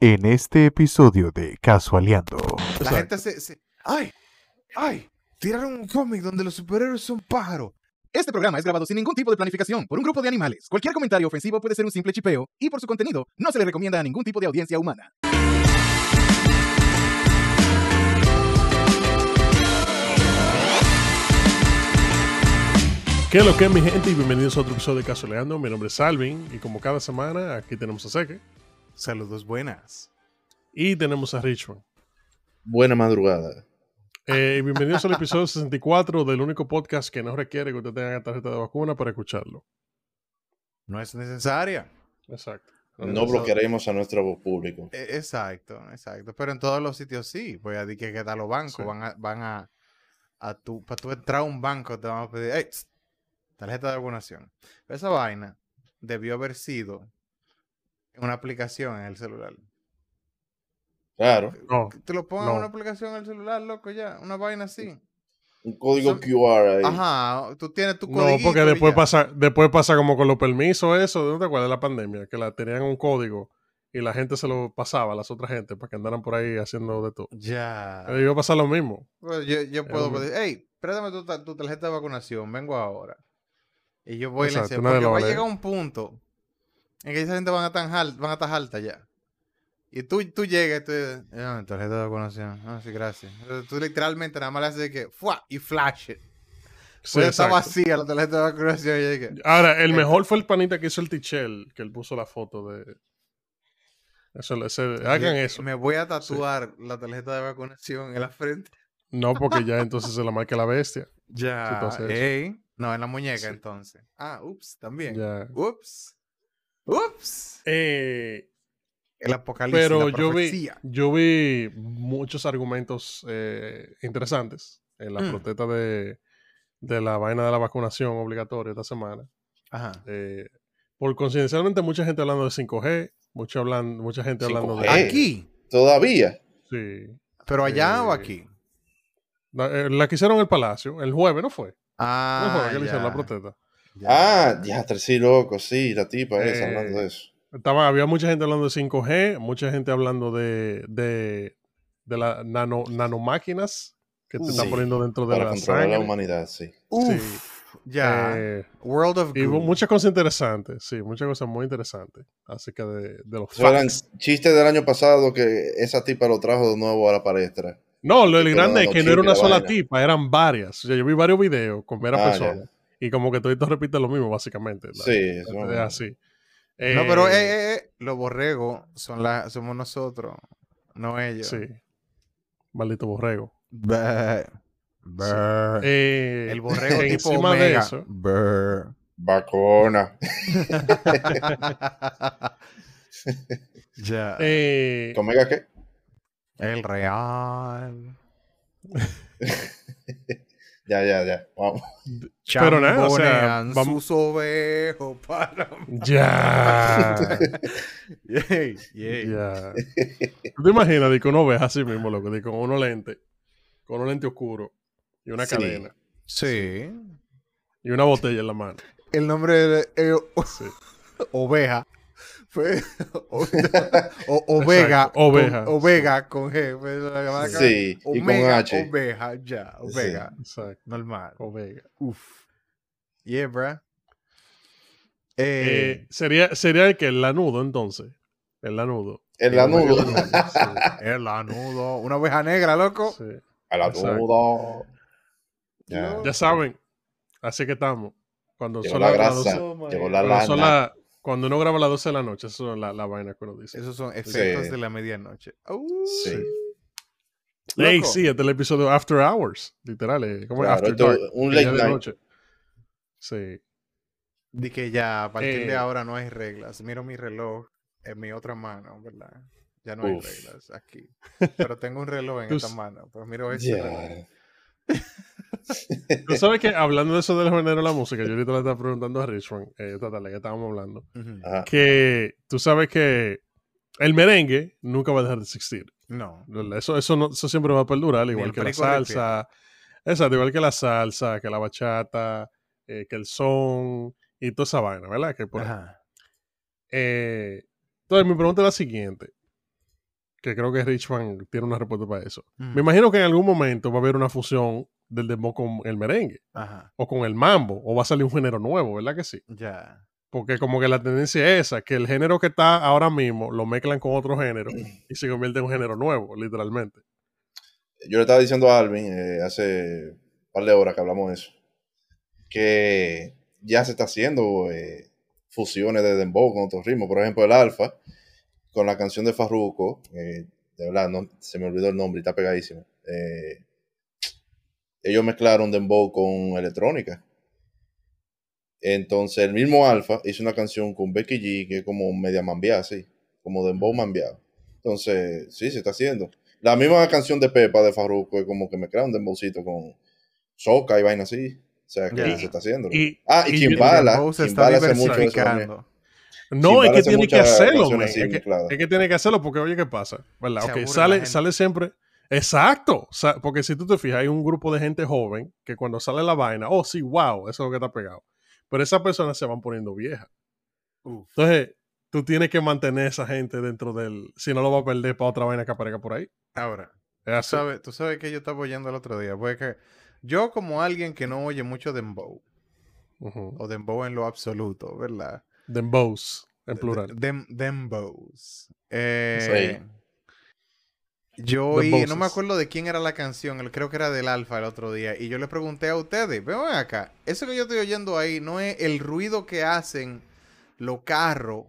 En este episodio de Casualeando. La gente se, se- ¡Ay! ¡Ay! Tiraron un cómic donde los superhéroes son pájaros. Este programa es grabado sin ningún tipo de planificación por un grupo de animales. Cualquier comentario ofensivo puede ser un simple chipeo y por su contenido no se le recomienda a ningún tipo de audiencia humana. ¿Qué es lo que es mi gente? Y bienvenidos a otro episodio de Casoleando. Mi nombre es Salvin y como cada semana aquí tenemos a Seque Saludos buenas. y tenemos a Richmond. Buena madrugada. Eh, bienvenidos al episodio 64 del único podcast que no requiere que usted tenga tarjeta de vacuna para escucharlo. No es necesaria. Exacto. No bloquearemos a nuestro público. E- exacto, exacto. Pero en todos los sitios sí. Pues a decir que, que a los bancos Sí. van a, van a, a tu, para tú entrar a un banco te van a pedir, "Ey, tss, tarjeta de vacunación. Esa vaina debió haber sido una aplicación en el celular. Claro. No, Que te lo pongan no. en una aplicación en el celular, loco, ya. Una vaina así. Un código QR ahí. Ajá, tú tienes tu no código. porque después pasa, después pasa como con los permisos, eso, ¿no te acuerdas de la pandemia? Que la tenían un código y la gente se lo pasaba a las otras gente para que andaran por ahí haciendo de todo. Ya. Eh, Iba a pasar lo mismo. Pues yo, yo puedo pedir, hey, préstame tu, tu tarjeta de vacunación, vengo ahora. Y yo voy y le Exacto, enseño, nadie porque va a llegar un punto en que esa gente van a estar al- van a estar alta ya. Y tú, tú llegas y tú dices, "Ah, tarjeta de vacunación. Ah, sí, gracias. Tú literalmente nada más le haces que, ¡fua! y flash it. Sí, Pues está vacía la tarjeta de vacunación. Y dije, Ahora, el mejor fue el panita que hizo el Tichel, que él puso la foto de. Eso, ese- hagan "Yo eso. Me voy a tatuar la tarjeta de vacunación en la frente. No, porque ya entonces se la marca la bestia. Ya. tú haces eso. ey. No, en la muñeca Sí. entonces. Ah, ups, también. Ya. Ups. Ups. Eh, El apocalipsis. pero la yo vi, yo vi muchos argumentos eh, interesantes en la Mm. protesta de, de la vaina de la vacunación obligatoria esta semana. Ajá. Eh, por coincidencialmente, mucha gente hablando de 5G, mucha, hablan- mucha gente hablando de. 5G. Aquí. Todavía. Sí. Pero allá o Eh, aquí. La, la que hicieron en el Palacio, el jueves, ¿no fue? No Ah, fue que le hicieron la protesta. Ya. Ah, ya, sí, loco, sí, la tipa esa Eh, hablando de eso. Estaba, había mucha gente hablando de 5G, mucha gente hablando de, de, de las nano, nanomáquinas que te Uh, están sí, poniendo dentro de Para la controlar la sangre. humanidad, sí. Uf, ya. Eh, World of y muchas cosas interesantes, sí, muchas cosas muy interesantes acerca de, de los eran chistes del año pasado que esa tipa lo trajo de nuevo a la palestra. No, lo grande es que no era una la sola vaina. tipa, eran varias. O sea, yo vi varios videos con varias Ah, personas. Y como que todo repite lo mismo, básicamente. La- Sí, eso es así. No, pero Eh, eh, eh, eh, los borregos son la, somos nosotros, no ellos. Sí. Maldito borrego. Bah, bah. Eh, El borrego tipo encima de omega. eso, Bah. Vacuna. ya. eh, ¿Comega qué? El real. Ya, ya, ya. Vamos. Pero nada, o sea, vamos- sus ovejos para... ya. Yay, yay. ya. ¿Tú te imaginas de que uno ve así mismo, loco? De con unos lentes, con un lente oscuro y una Sí. cadena Sí. y una botella en la mano. El nombre de eh, Sí. oveja fue o- o- ovega, Exacto, oveja, con, ovega con G. fue la llamada que- Sí, y con Omega, H. Oveja, ya, ovega, Exacto. normal. Ovega. Uf. Yeah, bruh. Eh, Eh, sería, sería el que el lanudo entonces. El lanudo. El El lanudo. lanudo, sí, el lanudo, una oveja negra, loco. sí. A la Exacto. nudo. Ya. Ya saben. Así que estamos. Cuando Llegó son la las- las grasa. 12 Llegó la cuando, son la- cuando uno graba a las 12 de la noche, eso es la, la vaina que uno dice. Esos son efectos Sí. de la medianoche. Uh, Sí. Sí, este es el episodio After Hours, literal. eh, ¿Cómo es? Claro, After esto Dark. un late de night. noche. Sí. Di que ya a partir Eh. de ahora no hay reglas. Miro mi reloj en mi otra mano, ¿verdad? Ya no hay reglas aquí. Pero tengo un reloj en esta mano. Pues miro ese reloj. Tú sabes que hablando de eso del género de la música, yo ahorita le estaba preguntando a Richmond, eh, esta tarde que estábamos hablando, que tú sabes que el merengue nunca va a dejar de existir. No. Eso, eso, no- eso siempre va a perdurar, igual que la salsa. Exacto, igual que la salsa, que la bachata, eh, que el son y toda esa vaina, ¿verdad? Que por. Ajá. Eh, entonces, mi pregunta es la siguiente. que creo que Richman tiene una respuesta para eso. Mm. Me imagino que en algún momento va a haber una fusión del dembow con el merengue, Ajá. o con el mambo, o va a salir un género nuevo, ¿verdad que sí? Ya. Porque como que la tendencia es esa, que el género que está ahora mismo lo mezclan con otro género y se convierte en un género nuevo, literalmente. Yo le estaba diciendo a Alvin eh, hace un par de horas que hablamos de eso, que ya se está haciendo eh, fusiones de dembow con otros ritmos. Por ejemplo, el Alfa, con la canción de Farruko, eh, de verdad, no, se me olvidó el nombre y está pegadísimo. Eh, ellos mezclaron dembow con electrónica. Entonces, el mismo Alfa hizo una canción con Becky G, que es como media mambiada, así, como dembow mambiado. Entonces, sí, se está haciendo. La misma canción de Pepa de Farruko es como que me crea un dembowcito con soca y vaina así. O sea, que se está haciendo. Y, ah, y, y quien yo- bala, Dembow se está Kimbala hace mucho eso. No, es Kimbala que tiene que hacerlo, así Es que, es que tiene que hacerlo porque, oye, ¿qué pasa? ¿Verdad? Se Ok, aburre la sale, sale siempre. Exacto. Porque si tú te fijas, hay un grupo de gente joven que cuando sale la vaina, oh, sí, wow, eso es lo que está pegado. Pero esas personas se van poniendo viejas. Uf. Entonces, tú tienes que mantener a esa gente dentro del. Si no lo va a perder para otra vaina que aparezca por ahí. Ahora, tú sabes, tú sabes que yo estaba oyendo el otro día. Porque yo, como alguien que no oye mucho Dembow, Ujú. o Dembow en lo absoluto, ¿verdad? Dembows, en plural. Dem, Dembows. Eh, Yo oí, no me acuerdo de quién era la canción, creo que era del Alfa el otro día, y yo le pregunté a ustedes, ven acá, eso que yo estoy oyendo ahí no es el ruido que hacen los carros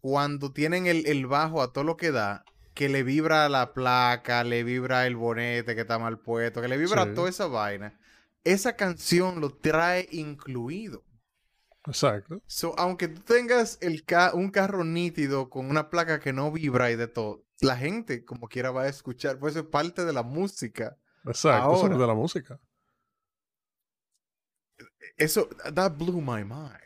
cuando tienen el, el bajo a todo lo que da, que le vibra la placa, le vibra el bonete que está mal puesto, que le vibra Sí. toda esa vaina. Esa canción lo trae incluido. Exacto. So, aunque tú tengas el ca- un carro nítido con una placa que no vibra y de todo, la gente como quiera va a escuchar, pues eso es parte de la música. Exacto. Eso es de la música. Eso, that blew my mind.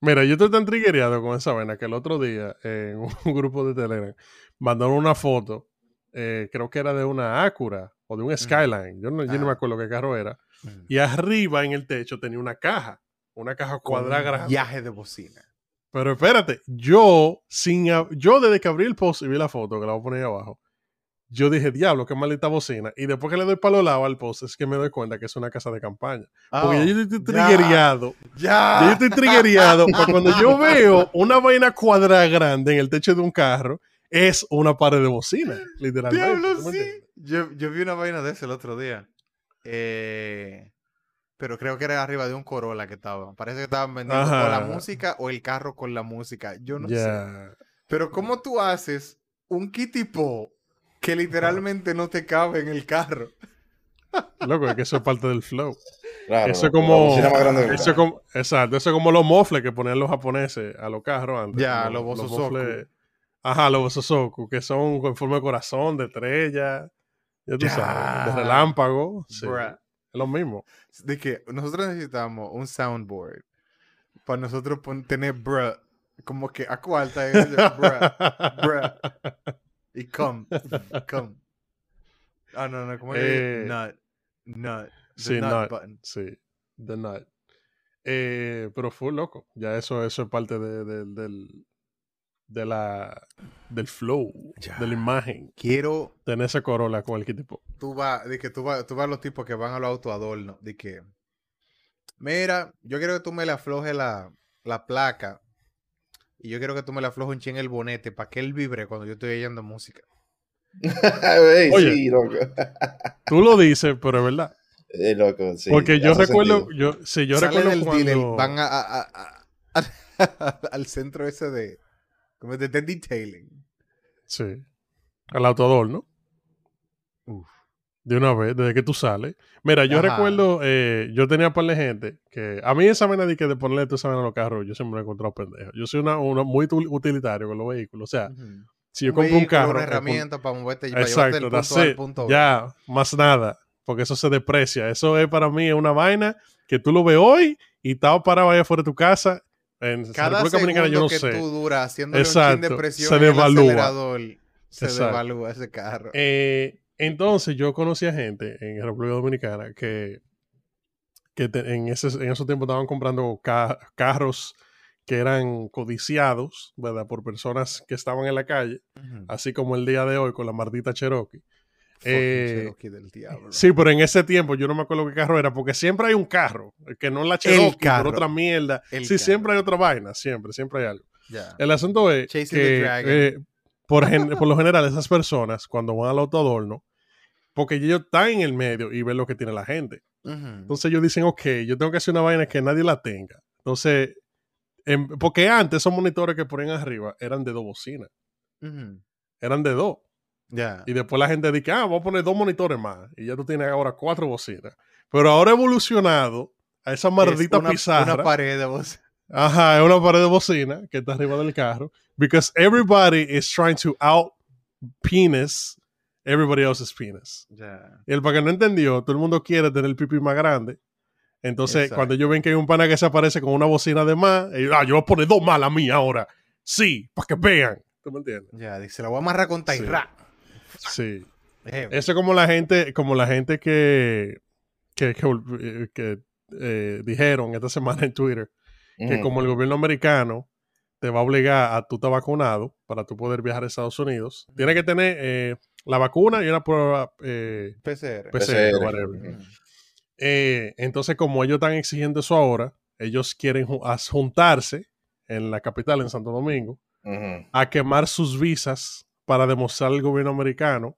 Mira, yo estoy tan triggereado con esa vaina que el otro día en un grupo de Telegram mandaron una foto, eh, creo que era de una Acura o de un Skyline, yo no, yo no me Ah. acuerdo qué carro era, y arriba en el techo tenía una caja, una caja cuadrada grande. Viaje de bocina. Pero espérate, yo, sin, yo desde que abrí el post y vi la foto, que la voy a poner ahí abajo, yo dije, diablo, qué maldita bocina. Y después que le doy para los lados al post, es que me doy cuenta que es una casa de campaña. Porque Oh, yo estoy ya. triggereado. ¡Ya! Yo estoy triggereado para cuando yo veo una vaina cuadrada grande en el techo de un carro, es una pared de bocina, literalmente. Diablo, ¿tú me sí. Yo, yo vi una vaina de eso el otro día. Eh, pero creo que era arriba de un Corolla que estaba. Parece que estaban vendiendo o la música o el carro con la música. Yo no sé. Ya. Pero ¿cómo tú haces un kitipo que literalmente no te cabe en el carro? Loco, es que eso es parte del flow. Claro, eso como. Eso como exacto, eso es como los mofles que ponían los japoneses a los carros antes. Ya, los mofles- Ajá, los bosozoku, que son con forma de corazón, de estrella. Ya tú Ya. sabes, de relámpago. Sí, Bruh. Es lo mismo. De que nosotros necesitamos un soundboard para nosotros tener bruh como que a cuarta y bruh, bruh, y come, come. Ah, no, no, como Eh, que nut, nut, the sí, nut, nut. button. Sí, The Night. Eh, pero fue loco. Ya eso, eso es parte de, de- del, de la, del flow, Ya. de la imagen. Quiero, Tener ese Corolla con el tipo. tú vas, de que tú vas, tú vas a los tipos que van a los autoadornos, de que, mira, yo quiero que tú me le aflojes la, la placa y yo quiero que tú me le aflojes un chin el bonete para que él vibre cuando yo estoy oyendo música. Oye. sí, loco. Tú lo dices, pero es verdad. Eh, loco, sí, Porque yo recuerdo, sentido. yo, sí, yo Sale recuerdo del cuando... dealer, van a, a- a- a- al centro ese de, como de, de detailing. Sí. Al autoador, ¿no? Uf. De una vez, desde que tú sales. Mira, yo Ajá. recuerdo, eh, yo tenía par de gente que a mí esa vaina de que de ponerle tu vaina a los carros, yo siempre me he encontrado pendejo. Yo soy una, una muy utilitario con los vehículos. O sea, si yo compro un carro. Una herramienta para moverte, para llevarte Exacto, that's punto A punto. Ya, más nada. Porque eso se deprecia. Eso es para mí una vaina que tú lo ves hoy y estás parado allá fuera de tu casa. En Cada República Dominicana yo no que sé. tú duras un chin de presión se el devalúa. acelerador, se Exacto. devalúa ese carro. Eh, entonces yo conocí a gente en República Dominicana que, que te- en, ese, en esos tiempos estaban comprando ca- carros que eran codiciados, ¿verdad? Por personas que estaban en la calle, así como el día de hoy con la maldita Cherokee. Eh, Cherokee del diablo. Sí, pero en ese tiempo yo no me acuerdo qué carro era, porque siempre hay un carro, que no es la Cherokee, carro. pero otra mierda. El sí, carro. siempre hay otra vaina, siempre, siempre hay algo. El asunto es Chasing que eh, por, por lo general esas personas cuando van al autoadorno, porque ellos están en el medio y ven lo que tiene la gente. Entonces ellos dicen, ok, yo tengo que hacer una vaina que nadie la tenga. Entonces, em, porque antes esos monitores que ponían arriba eran de dos bocinas, eran de dos. Ya. Y después la gente dice, ah, voy a poner dos monitores más. Y ya tú tienes ahora cuatro bocinas. Pero ahora ha evolucionado a esa maldita Es una, pizarra. Una pared de voz. Ajá, es una pared de bocina que está arriba del carro. Because everybody is trying to out penis everybody else's penis. Ya. Y el para que no entendió, todo el mundo quiere tener el pipí más grande. Entonces, Exacto. cuando ellos ven que hay un pana que se aparece con una bocina de más, ellos, ah, yo voy a poner dos más la mía ahora. Sí, para que vean. ¿Tú me entiendes? Ya, dice, la voy a amarrar con Tairra. Sí. Eh, Eso es como la gente, como la gente que, que, que, eh, que, eh, dijeron esta semana en Twitter que como el gobierno americano te va a obligar a tú estar vacunado para tú poder viajar a Estados Unidos, tienes que tener eh, la vacuna y una prueba eh, PCR. PCR. Eh, entonces, como ellos están exigiendo eso ahora, ellos quieren juntarse en la capital, en Santo Domingo, a quemar sus visas para demostrar al gobierno americano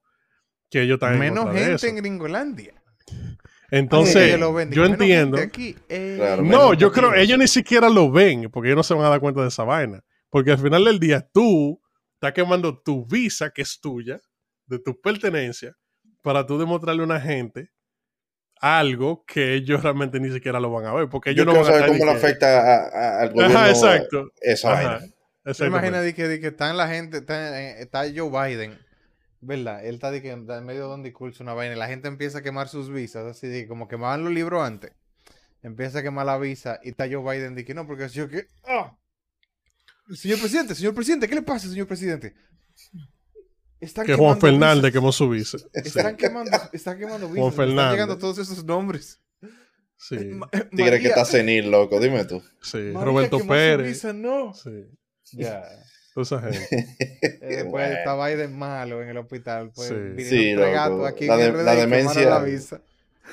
que ellos están en Menos gente eso. en Gringolandia. Entonces, Ellos lo ven, yo entiendo. aquí, eh, Claro, No, yo creo, latinos. ellos ni siquiera lo ven, porque ellos no se van a dar cuenta de esa vaina. Porque al final del día, tú estás quemando tu visa, que es tuya, de tu pertenencia, para tú demostrarle a una gente algo que ellos realmente ni siquiera lo van a ver. Porque ellos Yo no van a saber cómo le afecta a- a- al gobierno Ajá, exacto. esa Ajá, vaina. ¿Te exactamente. imaginas de que, de que está en la gente, está, eh, está Joe Biden, ¿verdad? Él está de que está en medio de un discurso, una vaina, y la gente empieza a quemar sus visas, así de como quemaban los libros antes. Empieza a quemar la visa y está Joe Biden de que no, porque yo que. ¡Ah! Señor presidente, señor presidente, ¿qué le pasa, señor presidente? Están Que Juan Fernández visas. quemó su visa. Están quemando, están quemando visas. Están Fernández. llegando todos esos nombres. Sí, Ma- Tigre que está senil, loco, dime tú. sí. María Roberto quemó su Pérez. visa, no. Sí, Ya. toda esa gente. Eh, Después Bueno. estaba Biden malo en el hospital. Pues, Sí. Sí, loco. gatos aquí La en de- la demencia- la visa.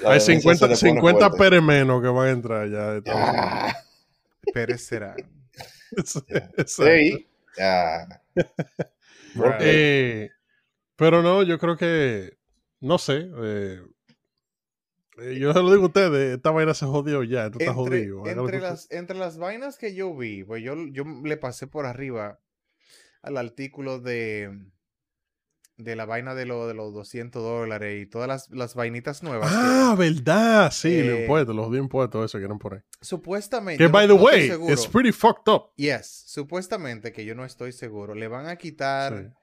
La Hay demencia se 50, le pone 50 fuerte. Pérez menos que van a entrar ya. de Estados Unidos. Pérez será. Sí. Ya. Eh, pero no, yo creo que, no sé, eh, eh, yo se lo digo a ustedes, esta vaina se jodió ya, esto está Entre, jodido. entre las, entre las vainas que yo vi, pues yo, yo le pasé por arriba al artículo de, de la vaina de, lo, de los 200 dólares y todas las, las vainitas nuevas. que Ah, verdad, sí, los Eh, impuestos, los de impuestos, eso que quieren poner. supuestamente. Que, by the no way, it's pretty fucked up. Yes, supuestamente que yo no estoy seguro. Le van a quitar Sí.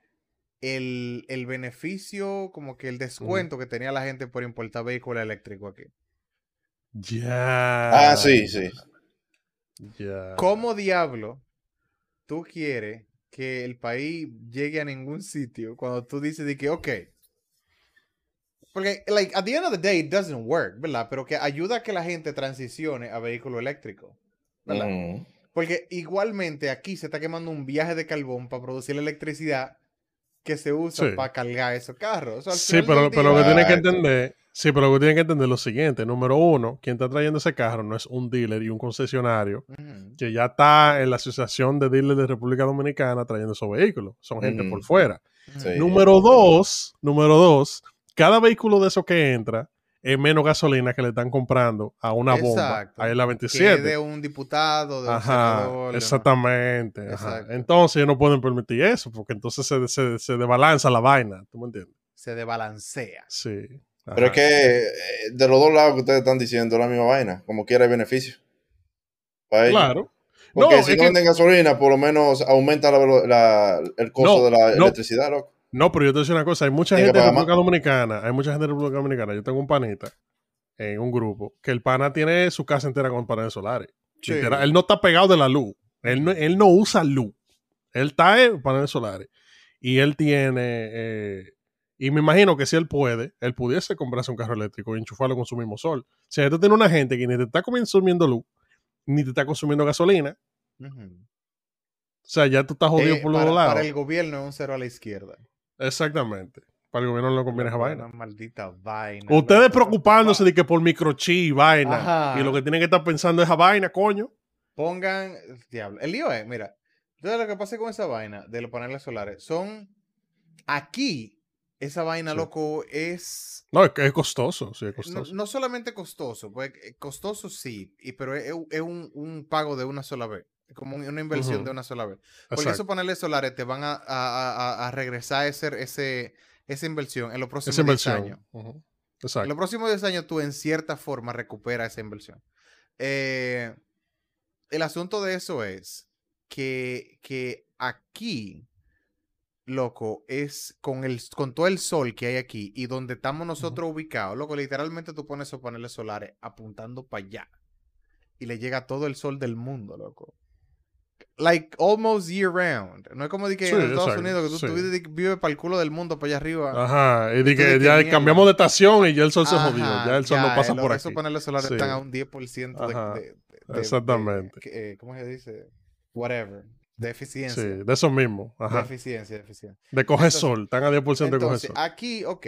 El, el beneficio, como que el descuento que tenía la gente por importar vehículo eléctrico aquí. Ya. Ah, sí, sí. Ya. ¿Cómo diablo tú quieres que el país llegue a ningún sitio cuando tú dices de que, ok, porque, like, at the end of the day, it doesn't work, ¿verdad? Pero que ayuda a que la gente transicione a vehículo eléctrico, ¿verdad? Porque igualmente aquí se está quemando un viaje de carbón para producir la electricidad que se usa Sí. para cargar esos carros. O sea, al Sí, pero, pero lo que tienen que entender, sí, pero lo que tienen que entender es lo siguiente. Número uno, quien está trayendo ese carro no es un dealer y un concesionario que ya está en la Asociación de Dealers de República Dominicana trayendo esos vehículos. Son gente por fuera. Sí. Número dos, número dos, cada vehículo de esos que entra es menos gasolina que le están comprando a una bomba. Exacto. Ahí en la Que es 27. de un diputado, de un Ajá, senador, exactamente. ajá. Entonces ellos no pueden permitir eso, porque entonces se, se, se desbalanza la vaina. ¿Tú me entiendes? Se desbalancea. Sí. Pero es que eh, de los dos lados que ustedes están diciendo es la misma vaina. Como quiera hay beneficio. Para ellos. Claro. Porque No, si no que- venden gasolina, por lo menos aumenta la velo- la- el costo No, de la no. electricidad, loco. No, pero yo te decir una cosa, hay mucha Tiene gente pagar República Dominicana, hay mucha gente en República Dominicana, yo tengo un panita en un grupo, que el pana tiene su casa entera con paneles solares. Sí. Él no está pegado de la luz, él no, él no usa luz, él está en paneles solares. Y él tiene, eh, y me imagino que si él puede, él pudiese comprarse un carro eléctrico y enchufarlo con su mismo sol. Si tú tienes una gente que ni te está consumiendo luz, ni te está consumiendo gasolina. O sea, ya tú estás jodido Eh, por los para, lados. para el gobierno es un cero a la izquierda. Exactamente. Para el gobierno no le conviene esa vaina. Una maldita vaina. Ustedes preocupándose de que por microchip y vaina. Ajá. Y lo que tienen que estar pensando es esa vaina, coño. Pongan. Diablo. El lío es, mira. Entonces lo que pasa con esa vaina de los paneles solares son. Aquí, esa vaina, Sí. loco, es. No, es que es costoso. Sí, es No, costoso. no solamente costoso, pues eh, costoso sí, y, pero es, es un, un pago de una sola vez. Como un- una inversión de una sola vez. Porque Exacto. esos paneles solares te van a, a- a- regresar ese, ese, esa inversión en los próximos Esa 10 inversión. años. Ujú. En Exacto. los próximos 10 años tú en cierta forma recuperas esa inversión. Eh, el asunto de eso es que, que aquí, loco, es con, el, con todo el sol que hay aquí y donde estamos nosotros ubicados, loco, literalmente tú pones esos paneles solares apuntando para allá y le llega todo el sol del mundo, loco. Like almost year round. No es como de que Sí, en Estados exacto, Unidos que tú, tú sí. vives, vives para el culo del mundo para allá arriba. Ajá. Y de de que que ya cambiamos de estación y ya el sol se jodió. Ya el sol no pasa por Esos aquí. paneles solares Sí. están a un 10% de, Ajá, de- de- de- exactamente. de- eh, ¿Cómo se dice? Whatever. De eficiencia. Sí, de eso mismo. De Ajá. eficiencia, de eficiencia. De coger Entonces- sol. Están a 10% de coger Entonces, sol. aquí, ok.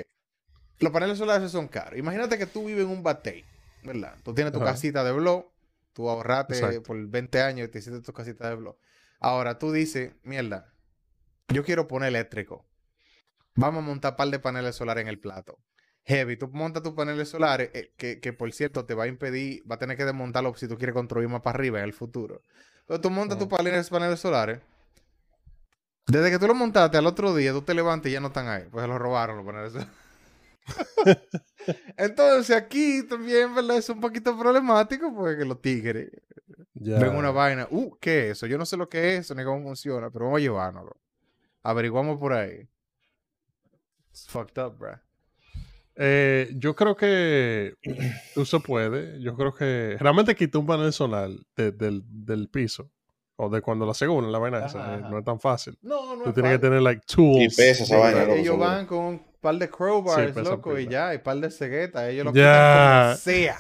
Los paneles solares son caros. Imagínate que tú vives en un batey, ¿verdad? Tú tienes tu Ajá. casita de blog, tú ahorraste Exacto. por 20 años y te hiciste tu casita de blog. Ahora tú dices, mierda, yo quiero poner eléctrico. Vamos a montar un par de paneles solares en el plato. Heavy, tú montas tus paneles solares, eh, que, que por cierto te va a impedir, va a tener que desmontarlo si tú quieres construir más para arriba en el futuro. Pero tú montas tus paneles, paneles solares. Desde que tú lo montaste al otro día, tú te levantas y ya no están ahí. Pues se los robaron los paneles solares. Entonces aquí también, ¿verdad? Es un poquito problemático porque los tigres Ya. ven una vaina. Uh, ¿qué es eso? Yo no sé lo que es eso ni cómo funciona, pero vamos a llevárnoslo. Averiguamos por ahí. It's fucked up, bro. Eh, yo creo que eso puede. Yo creo que realmente quité un panel solar de- del, del piso. O de cuando la segunda, la vaina esa. Ajá, eh, ajá. No es tan fácil. No, no Tú es tienes que tener like tools. Y pesa esa vaina, Ellos seguro. van con par de crowbars, Sí, pesa loco, y ya, y par de ceguetas. Ellos lo Ya. como sea.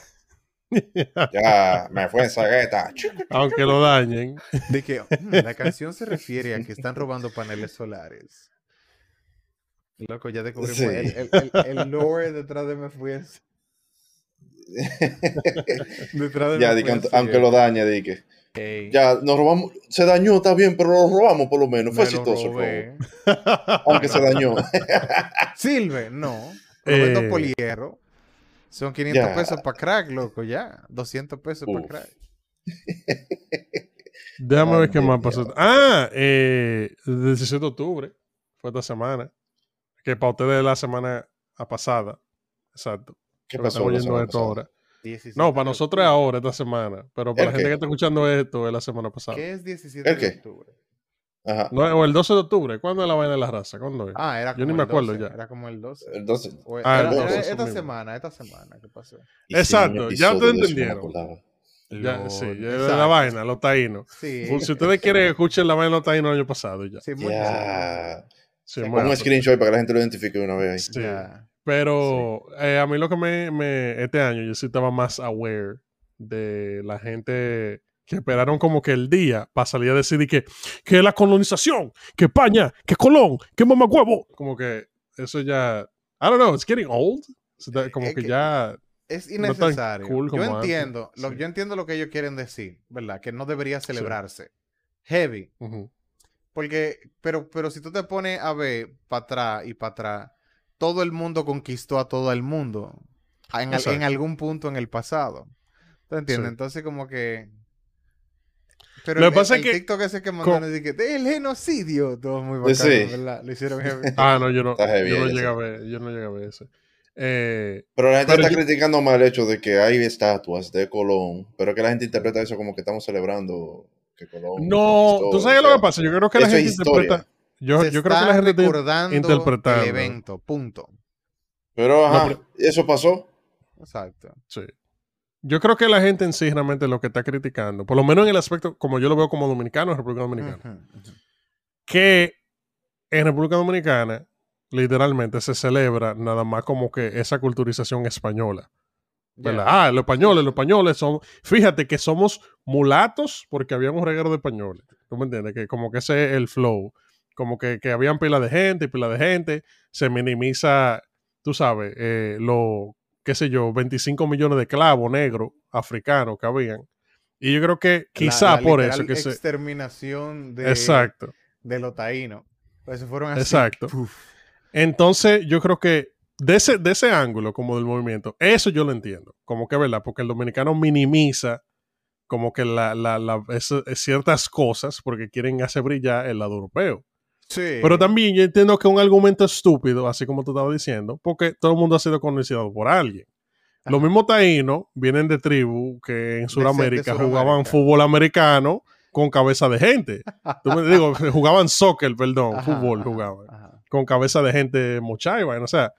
Ya, me fue en sagueta. Aunque lo dañen. De que "Mm, la canción se refiere a que están robando paneles solares. Loco, ya descubrimos Sí. el, el, el, el lore detrás de Me Fui en- Detrás de Ya, Me di Fui que en aunque- aunque lo dañe, di que. Ey, Ya, nos robamos. Se dañó, está bien, pero lo robamos por lo menos. Fue me exitoso. Aunque se dañó. Sirve, no. Lo vendo Eh. por hierro. Son 500 Ya. pesos para crack, loco, ya. 200 pesos para crack. Déjame ver qué más pasó. Ah, eh, el 17 de octubre. Fue esta semana. Que para ustedes es la semana pasada. Exacto. ¿Qué pasó? estamos esto pasada? ahora. 17 No, para nosotros es ahora, esta semana. Pero para ¿El la gente qué? que está escuchando esto es la semana pasada. ¿Qué es 17 ¿El de qué? octubre? Ajá. No, o el 12 de octubre. ¿Cuándo es la vaina de la raza? ¿Cuándo es? Ah, era Yo como ni me el acuerdo 12, ya. Era como el 12. Entonces. O Ah, era- el era 12, eso esta mismo. semana, esta semana, ¿qué pasó? Exacto, ya me entendieron. Ya, Lord, sí, ya la vaina, los taínos. Sí. Pues, si ustedes quieren, escuchen la vaina de los taínos el año pasado y ya. Sí, muy Ya. Sí, un screenshot para que la gente lo identifique de una vez ahí. Sí. Pero eh, a mí lo que me, me- Este año yo sí estaba más aware de la gente que esperaron como que el día para salir a decir que, que la colonización, que España, que Colón, que mamacuevo. Como que eso ya... I don't know, it's getting old. Está- Como Es que que- ya... Es No innecesario. cool yo antes. entiendo, lo, Sí. yo entiendo lo que ellos quieren decir, ¿verdad? Que no debería celebrarse. Heavy. Porque, pero, pero si tú te pones a ver para atrás y para atrás, todo el mundo conquistó a todo el mundo en, al- Exacto. en algún punto en el pasado. ¿Te entiendes? Sí. Entonces, como que. Pero Lo el, que pasa el- es que- el TikTok ese que mandaron que el genocidio, todo muy bacano, Sí. ¿verdad? Lo hicieron heavy. Ah, no, yo no, heavy yo no llegué a ver, yo no llegué a ver ese. Eh, Pero la gente Pero está yo- criticando más el hecho de que hay estatuas de Colón, pero que la gente interpreta eso como que estamos celebrando que Colón. no, conquistó, tú sabes o lo que pasa, yo creo que la eso gente interpreta... Yo, Se yo creo que la gente está recordando interpretando. el evento, punto. Pero, ajá, No, eso pasó. Exacto. Sí. Yo creo que la gente en sí realmente lo que está criticando, por lo menos en el aspecto, como yo lo veo como dominicano en República Dominicana, que en República Dominicana literalmente se celebra nada más como que esa culturización española. Ah, los españoles, los españoles son. Fíjate que somos mulatos porque había un reguero de españoles. ¿Tú me entiendes? Que como que ese es el flow. Como que, que habían pila de gente y pila de gente. Se minimiza, tú sabes, eh, lo, qué sé yo, 25 millones de clavos negros africanos que habían. Y yo creo que quizá La- la por eso que se. exterminación de, Exacto. de los taínos. Pues se fueron así. Exacto. Entonces, yo creo que de ese, de ese ángulo, como del movimiento, eso yo lo entiendo. Como que, ¿verdad? Porque el dominicano minimiza como que la, la, la- ciertas cosas porque quieren hacer brillar el lado europeo. Sí. Pero también yo entiendo que es un argumento estúpido, así como tú estabas diciendo, porque todo el mundo ha sido conocido por alguien. Los Ajá. mismos taínos vienen de tribu que en Sudamérica jugaban fútbol americano con cabeza de gente. Digo, jugaban soccer, perdón, Ajá, fútbol jugaban ajá. con cabeza de gente mucha y vaina, o sea.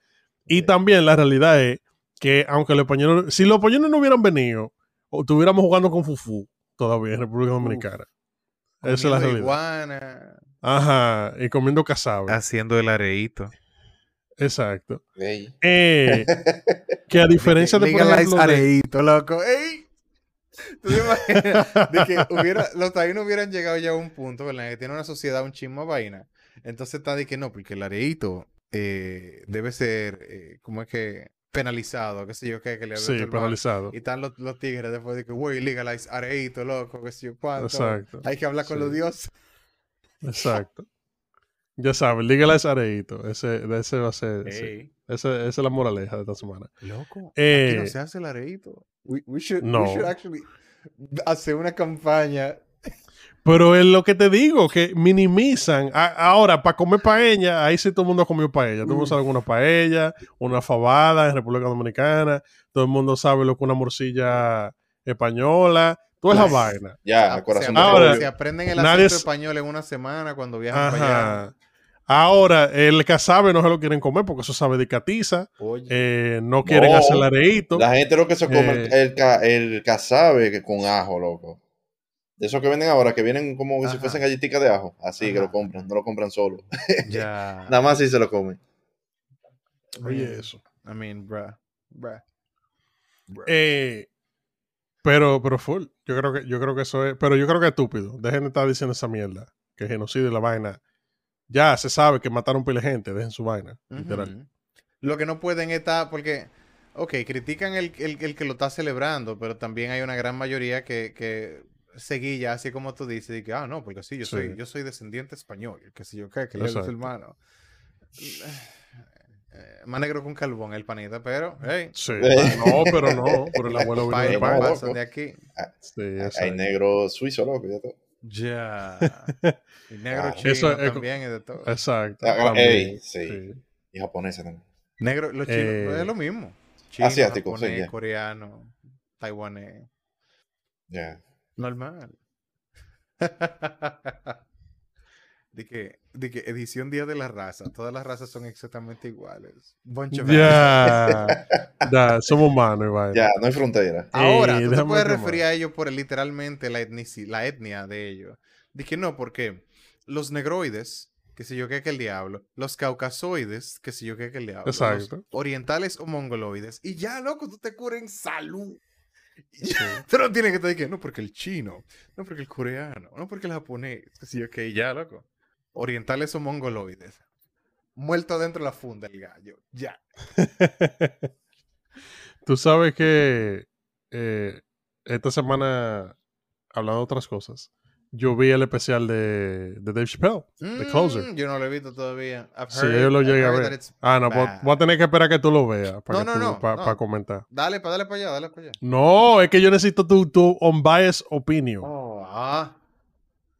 Y Sí. también la realidad es que aunque los españoles, si los españoles no hubieran venido, o estuviéramos jugando con Fufu todavía en República Dominicana. Esa es la realidad. iguana. Ajá, y comiendo casabe. Haciendo el areíto. Exacto. Ey. Eh, que a diferencia de, por Legalize ejemplo, de- areíto, loco. ¡Ey! ¿Tú te imaginas? De que hubiera, los taínos hubieran llegado ya a un punto, ¿verdad? Que tiene una sociedad un chismo vaina. Entonces está de que no, porque el areíto eh, debe ser, eh, ¿cómo es que? Penalizado, qué sé yo, qué, que le sí, penalizado. Y están los, los tigres después de que, güey, legalize areíto, loco, qué sé yo, cuánto. Exacto. Hay que hablar con Sí. los dioses. Exacto. Ya sabes, legalize areíto. Ese, ese va a ser. Ese- esa es la moraleja de esta semana. loco. Eh, aquí no se hace el areíto. We, we should, we no. should actually hacer una campaña. Pero es lo que te digo, que minimizan. A- ahora, para comer paella, ahí sí todo el mundo ha comido paella. Todo el mundo sabe que una paella, una fabada en República Dominicana. Todo el mundo sabe lo que una morcilla española. Toda esa vaina. Ya, Ah, el corazón se, de Ahora, se aprenden el acento s- español en una semana cuando viajan para allá. Ajá. Ahora, el casabe no se lo quieren comer porque eso sabe de catiza. Oye, Eh, no quieren No. hacer el areíto. La gente lo que se come Eh. el, el casabe que con ajo, loco. De esos que venden ahora, que vienen como si Ajá. fuesen galletitas de ajo. Así que Ajá. lo compran, no lo compran solo. ya. Nada más si se lo comen. Oye, eso. I mean, bruh. Bruh. Bruh. Eh, pero, pero full. Yo creo que, yo creo que eso es. Pero yo creo que es estúpido. Dejen de estar diciendo esa mierda. Que genocidio y la vaina. Ya se sabe que mataron pile gente. Dejen su vaina. Literal. Lo que no pueden estar, porque, ok, critican el, el- el que lo está celebrando, pero también hay una gran mayoría que, que seguilla, así como tú dices, y que, ah, no, porque sí, yo, Sí. soy, yo soy descendiente español, que sé yo qué, que le Exacto. hermano. Eh, más negro con carbón el panita, pero, hey, Sí. Eh. No, pero no. Pero el abuelo vino de pasan aquí. Sí, Hay negro suizo, loco. ya todo. Ya. Y negro Ah, chino eso es- también y de todo. Exacto. Ah, también, ey, sí. Y japonesa también. Negro, los chinos Eh, es lo mismo. Chino, asiático, sí, japonés, coreano, taiwanés. Ya. Normal. de que, de que edición Día de la Raza. Todas las razas son exactamente iguales. Bunch of assholes. Ya. Ya, somos humanos. Ya, no hay frontera. Ahora, Ey, tú te puedes referir a ellos por literalmente la, etnici- la etnia de ellos. De que no, porque los negroides, que sé yo qué que el diablo, los caucasoides, que sé yo qué que el diablo, los Exacto. orientales o mongoloides, y ya, loco, tú te curas en salud. Y ya, Tú no tienes que estar de que no, porque el chino, no, porque el coreano, no, porque el japonés, que sé yo qué, ya, loco. Orientales o mongoloides. Muerto dentro de la funda el gallo, ya. Tú sabes que eh, esta semana, hablando de otras cosas, yo vi el especial de, de Dave Chappelle, The Closer. Mm, Yo no lo he visto todavía. Sí, yo lo llegué a ver. Ah, no, voy, bad. voy a tener que esperar a que tú lo veas para No, no, no, para no. comentar. Dale, pa, dale para allá, dale para allá. No, es que yo necesito tu, tu unbiased opinion. Oh, ah,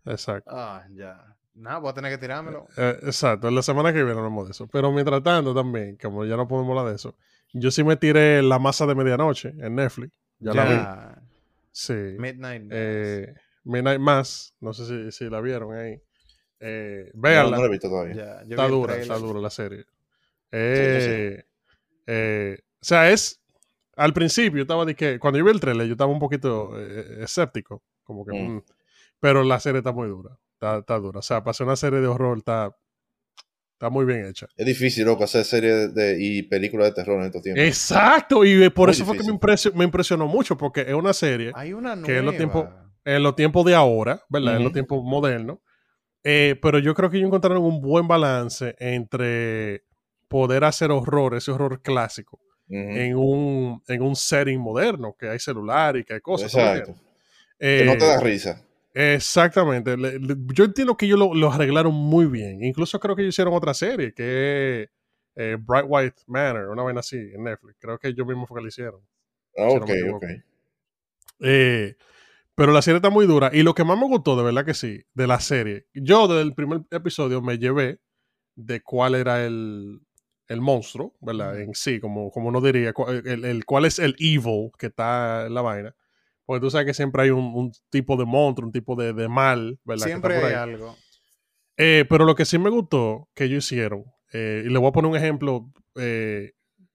Exacto. ah, ya. Nada, voy a tener que tirármelo. Eh, exacto, en la semana que viene hablamos de eso. Pero mientras tanto también, como ya no podemos hablar de eso, yo sí me tiré La Masa de Medianoche en Netflix. Ya, la vi. Sí. Midnight. Mass. Eh, Midnight Mass, no sé si, si la vieron ahí. Eh, No, véanla. no lo he visto todavía. Ya, yo vi está dura, está dura la serie. Eh, eh, o sea, es. Al principio, yo estaba de que. Cuando yo vi el trailer, yo estaba un poquito eh, escéptico. Como que. Mm. mm, pero la serie está muy dura. Está, está dura. O sea, para ser una serie de horror, está. Está muy bien hecha. Es difícil, loco, hacer series de, y películas de terror en estos tiempos. Exacto, y por Muy eso fue que me, difícil. impresio- me impresionó mucho, porque es una serie Hay una nueva. Que en los tiempos- en los tiempos de ahora, ¿verdad? En los tiempos modernos. Eh, pero yo creo que ellos encontraron un buen balance entre poder hacer horror, ese horror clásico, Ujú. en, un, en un setting moderno, que hay celular y que hay cosas. ¿tú me Exacto. entiendes? Que no Eh, te da risa. Exactamente. Le- le- yo entiendo que ellos lo, lo arreglaron muy bien. Incluso creo que ellos hicieron otra serie, que es eh, Bright White Manor, una vaina así, en Netflix. Creo que ellos mismos fue que la hicieron. Ah, si ok, ok. Eh, pero la serie está muy dura. Y lo que más me gustó, de verdad que sí, de la serie, yo desde el primer episodio me llevé de cuál era el, el monstruo, ¿verdad? En sí, como, como uno diría, el, el- cuál es el evil que está en la vaina. Porque tú sabes que siempre hay un, un tipo de monstruo, un tipo de, de mal, ¿verdad? Siempre hay algo. Eh, pero lo que sí me gustó que ellos hicieron, eh, y le voy a poner un ejemplo, eh,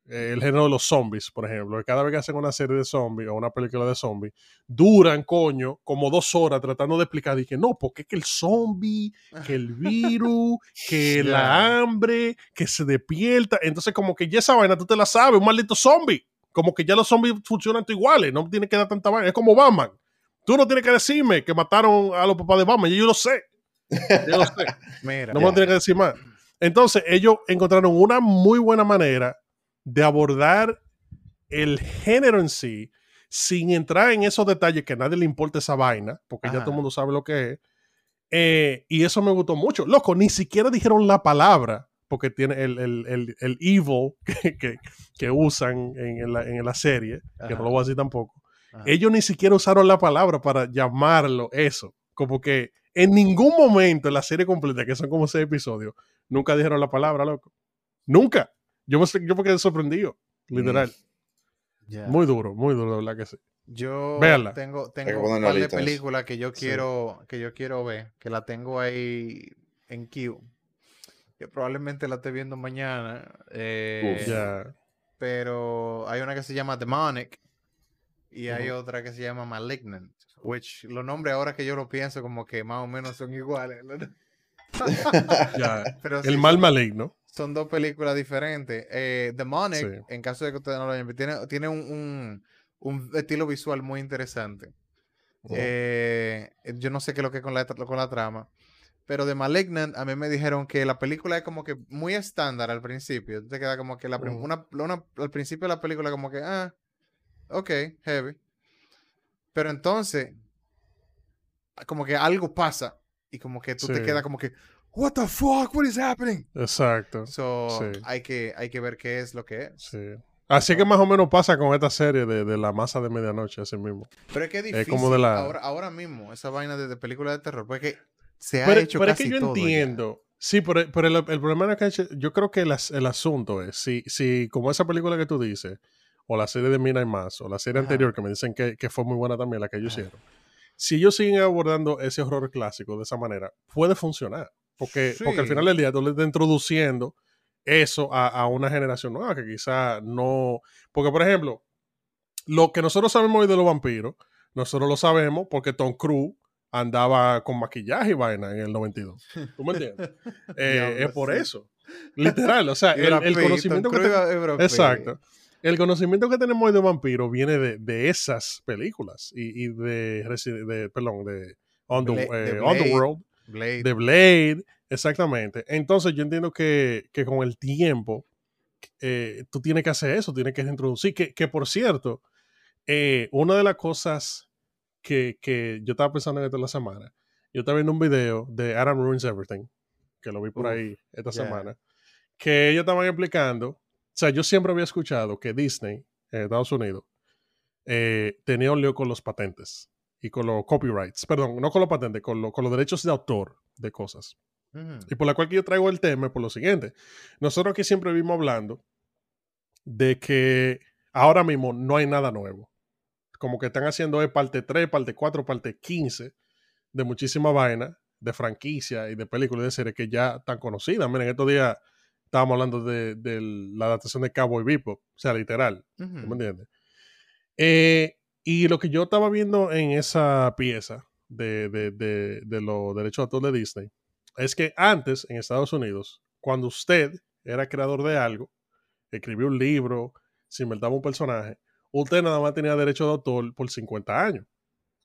eh, el género de los zombies, por ejemplo, que cada vez que hacen una serie de zombies o una película de zombies, duran, coño, como dos horas tratando de explicar, y que no, porque es que el zombie, que el virus, que la hambre, que se despierta, entonces como que ya esa vaina tú te la sabes, un maldito zombie, como que ya los zombies funcionan iguales, no tiene que dar tanta vaina, es como Batman. Tú no tienes que decirme que mataron a los papás de Batman, yo lo sé. Yo lo sé. Mira. No me lo tiene que decir más. Entonces, ellos encontraron una muy buena manera de abordar el género en sí sin entrar en esos detalles que a nadie le importa esa vaina, porque ya todo el mundo sabe lo que es. Eh, y eso me gustó mucho. Loco, ni siquiera dijeron la palabra, porque tiene el, el, el, el evil que, que, que usan en, en la, en la serie, que no lo voy a decir tampoco. Ajá. Ellos ni siquiera usaron la palabra para llamarlo eso. Como que en ningún momento en la serie completa, que son como seis episodios, nunca dijeron la palabra, loco. Nunca. Yo me, yo me quedé sorprendido, literal. Ya. Muy duro, muy duro, de verdad que sí. Yo Véanla. tengo, tengo un par de películas que yo Sí. quiero, que yo quiero ver, que la tengo ahí en queue. Que probablemente la esté viendo mañana. eh. Pero hay una que se llama Demonic y hay otra que se llama Malignant. Which los nombres ahora que yo lo pienso como que más o menos son iguales. Pero El mal maligno. son dos películas diferentes. Eh, Demonic, Sí. en caso de que ustedes no lo hayan visto, tiene, tiene un, un- un estilo visual muy interesante. Eh, yo no sé qué es lo que es con la, con la trama. Pero de Malignant, a mí me dijeron que la película es como que muy estándar al principio. Te queda como que la prim- Ujú. una, una- al principio de la película como que, ah, ok, heavy. Pero entonces, como que algo pasa y como que tú te Sí. quedas como que, what the fuck, what is happening? Exacto. So, Sí. hay, que, hay que ver qué es lo que es. Sí. Así que más o menos pasa con esta serie de, de la masa de medianoche, así mismo. Pero es que es difícil como de la- ahora, ahora mismo, esa vaina de, de película de terror, porque se ha Pero, hecho pero es casi que yo todo ya. entiendo. Sí, pero, pero el, el problema es que yo creo que el, as- el asunto es, si, si como esa película que tú dices, o la serie de Mina y más, o la serie Ajá. anterior que me dicen que, que fue muy buena también, la que ellos Ajá. hicieron, si ellos siguen abordando ese horror clásico de esa manera, puede funcionar. Porque, porque al final del día tú le estás introduciendo eso a, a una generación nueva que quizá no... Porque, por ejemplo, lo que nosotros sabemos hoy de los vampiros, nosotros lo sabemos porque Tom Cruise andaba con maquillaje y vaina en el 92. ¿Tú me entiendes? Eh, es por sí. eso. Literal, o sea, el, conocimiento que te-. Exacto. El conocimiento que tenemos hoy de vampiro viene de, de esas películas y, y de, de, perdón, de, Under- Bla- de eh, Blade. Underworld, Blade. de Blade, exactamente. Entonces yo entiendo que, que con el tiempo eh, tú tienes que hacer eso, tienes que introducir, que, que por cierto, eh, una de las cosas que, que yo estaba pensando en esto la semana, yo estaba viendo un video de Adam Ruins Everything, que lo vi por Uf, ahí esta ya. semana, que ellos estaban explicando, o sea, yo siempre había escuchado que Disney, en Estados Unidos, eh, tenía un lío con los patentes y con los copyrights, perdón, no con los patentes, con, lo- con los derechos de autor de cosas. Ujú. Y por la cual que yo traigo el tema es por lo siguiente. Nosotros aquí siempre vimos hablando de que ahora mismo no hay nada nuevo. Como que están haciendo es parte 3, parte 4, parte 15 de muchísima vaina, de franquicia y de películas y de series que ya están conocidas. Miren, estos días estábamos hablando de, de la adaptación de Cowboy Bebop, o sea, literal. ¿Tú me entiendes? Eh, y lo que yo estaba viendo en esa pieza de, de, de, de los derechos de autor de Disney es que antes en Estados Unidos, cuando usted era creador de algo, escribió un libro, se inventaba un personaje, usted nada más tenía derecho de autor por 50 años.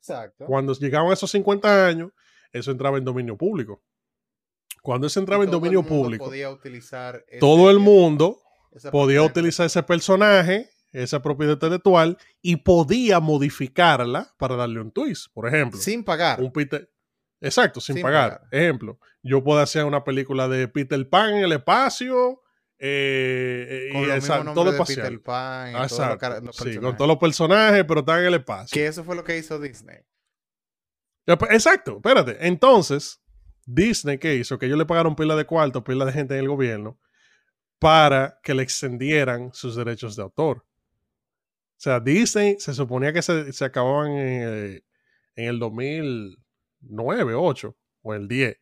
Exacto. Cuando llegaban esos 50 años, eso entraba en dominio público. Cuando eso entraba en Todo el dominio mundo público, Podía utilizar todo el mundo podía personaje. utilizar ese personaje, esa propiedad intelectual, y podía modificarla para darle un twist. Por ejemplo, sin pagar. un Peter. Exacto, sin, Sin pagar. pagar. Ejemplo, yo puedo hacer una película de Peter Pan en el espacio. Eh, con y los todo de. Peter Pan y todos los Exacto. cara- los sí, con todos los personajes, pero están en el espacio. Que eso fue lo que hizo Disney. Pues, Exacto, espérate. Entonces, Disney, ¿qué hizo? Que ellos le pagaron pila de cuarto, pila de gente en el gobierno, para que le extendieran sus derechos de autor. O sea, Disney se suponía que se, se acababan en, el- en el 2009, 8 o el 10.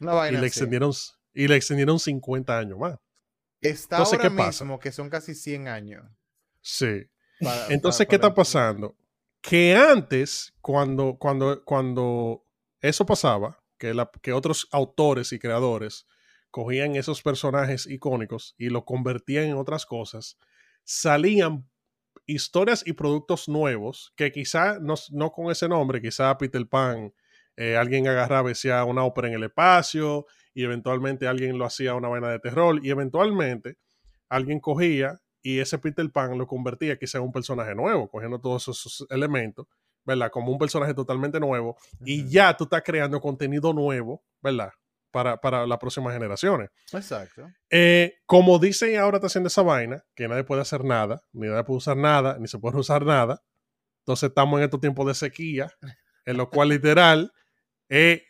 Una Y vaina le, así. extendieron, y le extendieron 50 años más. Está Entonces, ahora ¿qué pasa? mismo que son casi 100 años. Sí. para- Entonces, para- ¿qué está pasando? Que antes, cuando, cuando, cuando eso pasaba, que, la- que otros autores y creadores cogían esos personajes icónicos y lo convertían en otras cosas, salían historias y productos nuevos que quizá no, no con ese nombre, quizá Peter Pan, eh, alguien agarraba y hacía una ópera en el espacio y eventualmente alguien lo hacía una vaina de terror y eventualmente alguien cogía y ese Peter Pan lo convertía quizá en un personaje nuevo, cogiendo todos esos, esos elementos, ¿verdad? Como un personaje totalmente nuevo y ya tú estás creando contenido nuevo, ¿verdad? Para, para las próximas generaciones. Exacto. Eh, como Disney ahora está haciendo esa vaina, que nadie puede hacer nada, ni nadie puede usar nada, ni se puede usar nada. Entonces estamos en estos tiempos de sequía, en lo cual literal p-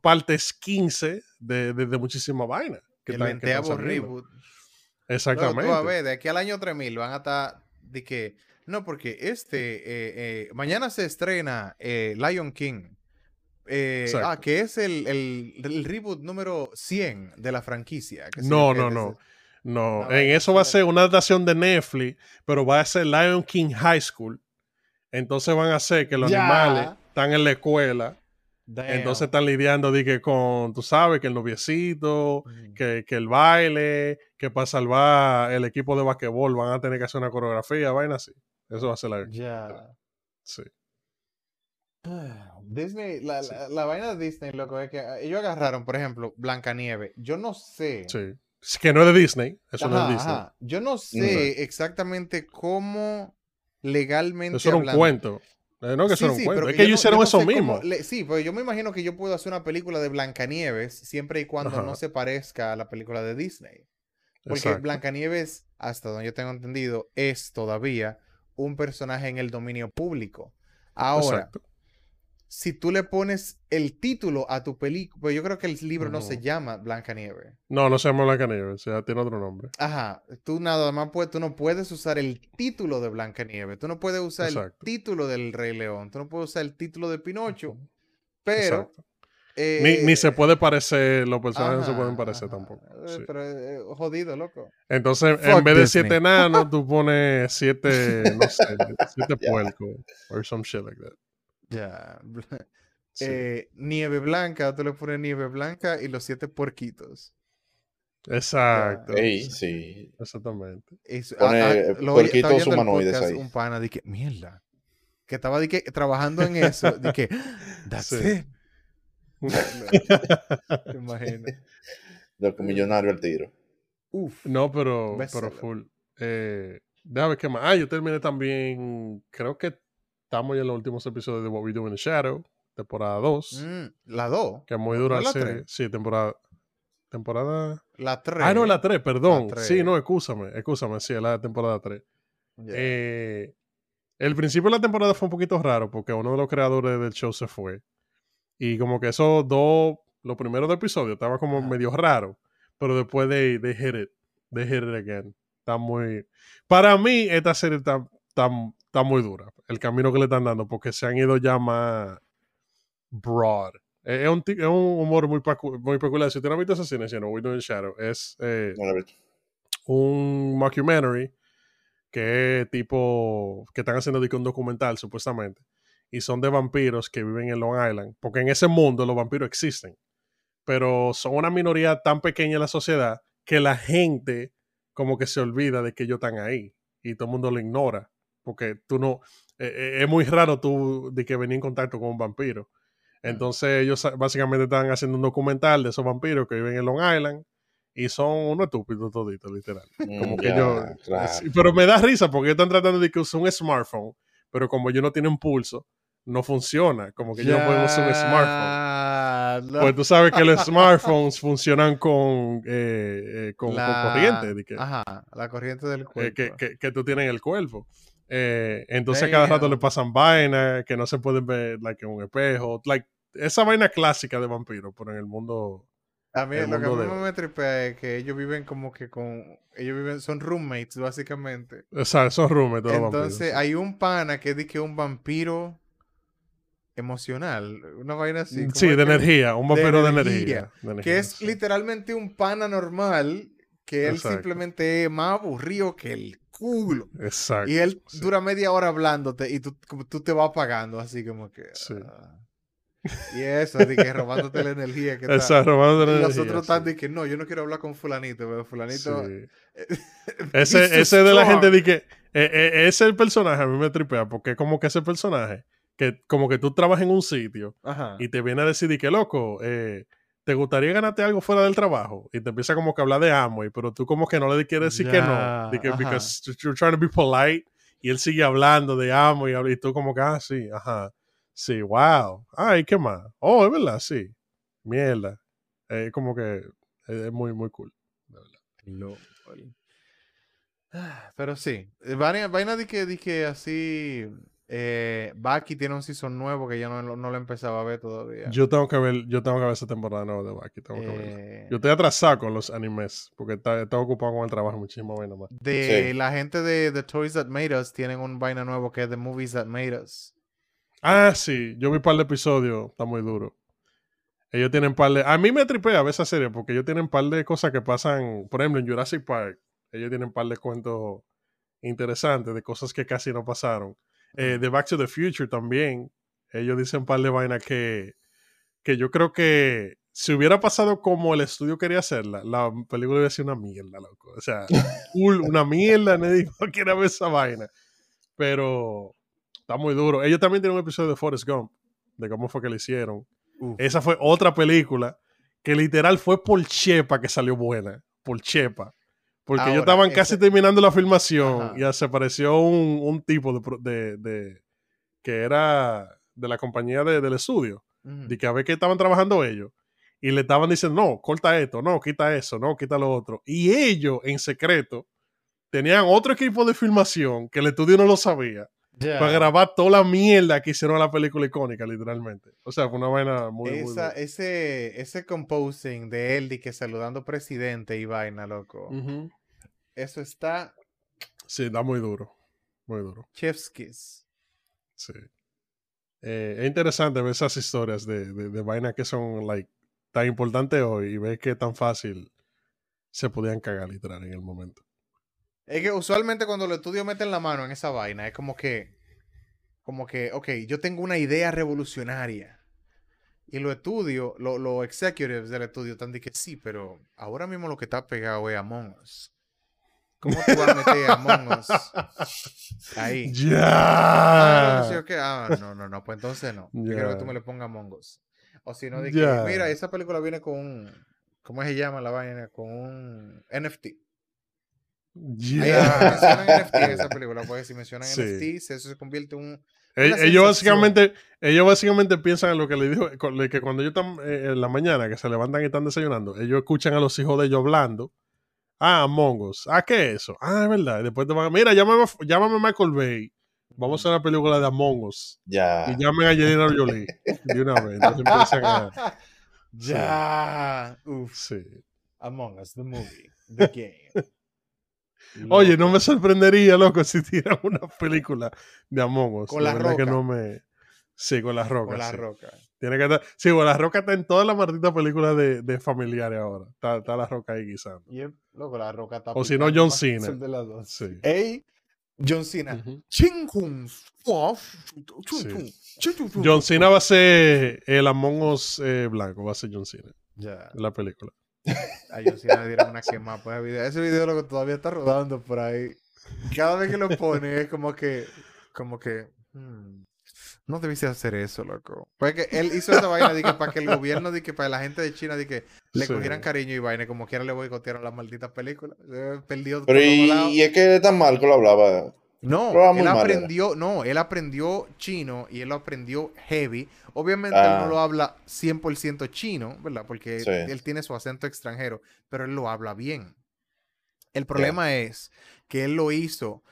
partes 15 de, de, de muchísima vaina. que el están- que están venteavo saliendo. reboot. Exactamente. Luego tú vas a ver, de aquí al año 3000 van a estar de que, no, porque este, eh, eh, mañana se estrena eh, Lion King. Ah, que es el, el- el reboot número 100 de la franquicia. No, no, no. No, Una en eso va a ser una adaptación de Netflix, pero va a ser Lion King High School. Entonces van a hacer que los Ya. animales están en la escuela, Damn. entonces están lidiando que con, tú sabes, que el noviecito, Mm. que, que el baile, que para salvar el equipo de basquetbol van a tener que hacer una coreografía, vaina así. Eso va a ser King. Ya. Sí. Disney, la, Sí. la, la vaina de Disney, loco, es que ah, ellos agarraron, por ejemplo, Blancanieves. Yo no sé. sí. Es que no es de Disney, eso no es Ajá, de Disney. ajá. Yo no sé exactamente cómo legalmente Eso era un cuento. Eh, no que Sí, sí, pero Es que ellos hicieron no eso sé mismo. le- sí, pues yo me imagino que yo puedo hacer una película de Blancanieves siempre y cuando Ajá. no se parezca a la película de Disney. Porque Exacto. Blancanieves, hasta donde yo tengo entendido, es todavía un personaje en el dominio público. Ahora, Exacto. Si tú le pones el título a tu película, pues yo creo que el libro no se llama Blancanieves. No, no se llama Blancanieves, o sea, tiene otro nombre. Ajá, tú nada más puedes, tú no puedes usar el título de Blancanieves, tú no puedes usar Exacto. el título del Rey León, tú no puedes usar el título de Pinocho, pero... Ni, ni se eh, puede parecer, los personajes no se pueden parecer ajá, tampoco. eh, sí. Pero eh, jodido, loco. Entonces, Fuck en vez de siete enanos, tú pones siete, no sé, siete puercos. Or some shit like that. Ya. Sí. Eh, nieve blanca, tú le pones nieve blanca y los siete puerquitos. Exacto. Ey, sí, sí. Exactamente. Es- Pone, ah, ah, eh, lo puerquitos humanoides podcast, ahí. Un pana, dije, mierda. Que estaba di que, trabajando en eso. Dije, that's Sí. it. Te imaginas. Loco, millonario al tiro. Uf. No, pero, pero full. Eh, déjame ver qué más. Ah, yo terminé también. Creo que estamos ya en los últimos episodios de What We Do in the Shadow, temporada 2. Mm, la 2. Que es muy ¿No dura la serie. Sí, temporada. Temporada. La 3. Ah, no, la 3, perdón. Sí, no, excúsame. Excúsame, sí, es la temporada 3. Eh, el principio de la temporada fue un poquito raro porque uno de los creadores del show se fue. Y como que esos dos, los primeros dos episodios, estaba como medio raro. Pero después de they hit it. They hit it again. Está muy. Para mí, esta serie está, está, está muy dura. El camino que le están dando, porque se han ido ya más broad. Es es un, es un humor muy, muy peculiar. Si usted no ha visto esa si no, We Do in Shadow, es. eh, un mockumentary que tipo que están haciendo un documental supuestamente y son de vampiros que viven en Long Island porque en ese mundo los vampiros existen pero son una minoría tan pequeña en la sociedad que la gente como que se olvida de que ellos están ahí y todo el mundo lo ignora. Porque tú no. eh, eh, es muy raro tú de que venir en contacto con un vampiro. Entonces ellos básicamente estaban haciendo un documental de esos vampiros que viven en Long Island y son unos estúpidos toditos, literal. Como que claro. sí, pero me da risa porque están tratando de que usen un smartphone, pero como ellos no tienen pulso, no funciona. Como que ellos no pueden usar un smartphone. No. Pues tú sabes que los smartphones funcionan con, eh, eh, con, con La- corriente, de que, Ajá, la corriente del eh, cuerpo. que, que- que tú tienes en el cuerpo. Eh, entonces cada rato Damn. le pasan vainas que no se pueden ver like, en un espejo. Like, esa vaina clásica de vampiros, pero en el mundo... A mí lo que a mí de- me tripea es que ellos viven como que con... Ellos viven, son roommates básicamente. O sea, de los Entonces hay un pana que dice que es un vampiro emocional. Una vaina así. ¿cómo Sí, de que- energía, un vampiro de energía, energía. de energía, Que es sí. literalmente un pana normal que él Exacto. simplemente es más aburrido que el culo. Exacto. Y él sí. dura media hora hablándote y tú, como tú te vas apagando así como que... Sí. ah. Y eso, de que robándote la energía que. Exacto, robando de Y los energía, otros sí. que no, yo no quiero hablar con fulanito, pero fulanito... Sí. Ese, ese de la gente de que eh, eh, ese el personaje a mí me tripea porque es como que ese personaje que como que tú trabajas en un sitio Ajá. y te viene a decir de que loco eh, te gustaría ganarte algo fuera del trabajo y te empieza como que a hablar de Amway pero tú como que no le quieres decir que no de que ajá. because you're trying to be polite y él sigue hablando de Amway y tú como que ah sí ajá sí wow ay qué más oh es verdad sí mierda Eh, como que eh, es muy muy cool Lol. Ah, Pero sí, eh, vaina, vaina de que, de que así eh, Baki tiene un season nuevo que yo no, lo- no lo empezaba a ver todavía. Yo tengo que ver, yo tengo que ver esa temporada nueva de Baki, tengo que verla. Eh, Yo estoy atrasado con los animes, porque está, ocupado con el trabajo muchísimo menos más. de Sí. la gente de The Toys That Made Us tienen un vaina nuevo que es The Movies That Made Us. Ah, sí, yo vi un par de episodios, está muy duro. Ellos tienen par de... A mí me tripea ver esa serie, porque ellos tienen par de cosas que pasan, por ejemplo, en Jurassic Park, ellos tienen par de cuentos interesantes, de cosas que casi no pasaron. Eh, de Back to the Future también, ellos dicen par de vainas que, que yo creo que si hubiera pasado como el estudio quería hacerla, la película hubiera sido una mierda, loco. O sea, una mierda, nadie quiere ver esa vaina. Pero está muy duro. Ellos también tienen un episodio de Forrest Gump, de cómo fue que lo hicieron. Esa fue otra película que literal fue por Chepa que salió buena. Por Chepa. Porque ellos Ahora, estaban casi ese- terminando la filmación Ajá. y apareció un, un tipo de, de- de- que era de la compañía de- del estudio, Ujú. de que a ver qué estaban trabajando ellos. Y le estaban diciendo, no, corta esto, no, quita eso, no, quita lo otro. Y ellos, en secreto, tenían otro equipo de filmación que el estudio no lo sabía Para grabar toda la mierda que hicieron la película icónica, literalmente. O sea, fue una vaina muy, muy Esa, dura. ese, ese composing de él de que saludando presidente y vaina, loco. Eso está Sí, está muy duro. Muy duro. chef's kiss. Sí. Eh, es interesante ver esas historias de, de, de vainas que son like, tan importantes hoy y ver qué tan fácil se podían cagar literal en el momento. Es que usualmente cuando los estudios meten la mano en esa vaina, es como que, como que, ok, yo tengo una idea revolucionaria. Y los estudios, lo- los executives del estudio están de que sí, pero ahora mismo lo que está pegado es Among Us. ¿Cómo tú vas a meter Among Us ahí? Ah, no, ¡Ya! ok. Ah, no, no, no, pues entonces no. Yo quiero que tú me le pongas Among Us. O si no, de que, mira, esa película viene con un, ¿cómo se llama la vaina? Con un NFT. Ahí ¡Ya! mencionan NFT esa película, porque si mencionan Sí. NFTs, eso se convierte en un... Ellos básicamente, ellos básicamente piensan en lo que le dijo, que cuando ellos están eh, en la mañana, que se levantan y están desayunando, ellos escuchan a los hijos de ellos hablando. Ah, Among Us. Ah, ¿qué es eso? Ah, es verdad. Y después te van a, mira, llámame, llámame a Michael Bay. Vamos a hacer una película de Among Us. Ya. Y llamen a Angelina Jolie de una vez. Entonces empiezan a... ya. Uf. Sí. Among Us, the movie, the game. Oye, no Loco. me sorprendería, loco, si tiran una película de Among Us. Con La que Roca. no me... Sí, con las rocas. Con la sí. roca. Tiene que estar... Sí, con la roca está en todas las malditas películas de, de familiares ahora. Está, está la roca ahí guisando. Yep, loco, la roca está O si no, John Cena. el de las dos. Sí. Ey, John Cena. Chum, chum, Sí. John Cena va a ser el Among Us eh, blanco, va a ser John Cena Ya. la película. A John Cena le dieron una quemada por ese video. Ese video lo que todavía está rodando por ahí. Cada vez que lo pone es como que, como que, hmm, no debiste hacer eso, loco. Porque él hizo esa vaina de que para que el gobierno, de que para la gente de China, de que le Sí. cogieran cariño y vaina, como quiera le boicotearon la maldita película. Eh, Perdió Pero y, y es que tan mal que lo hablaba. No, él aprendió, no, él aprendió chino y él lo aprendió heavy. Obviamente Ah. él no lo habla 100% chino, ¿verdad? Porque Sí. él tiene su acento extranjero, pero él lo habla bien. El problema es que él lo hizo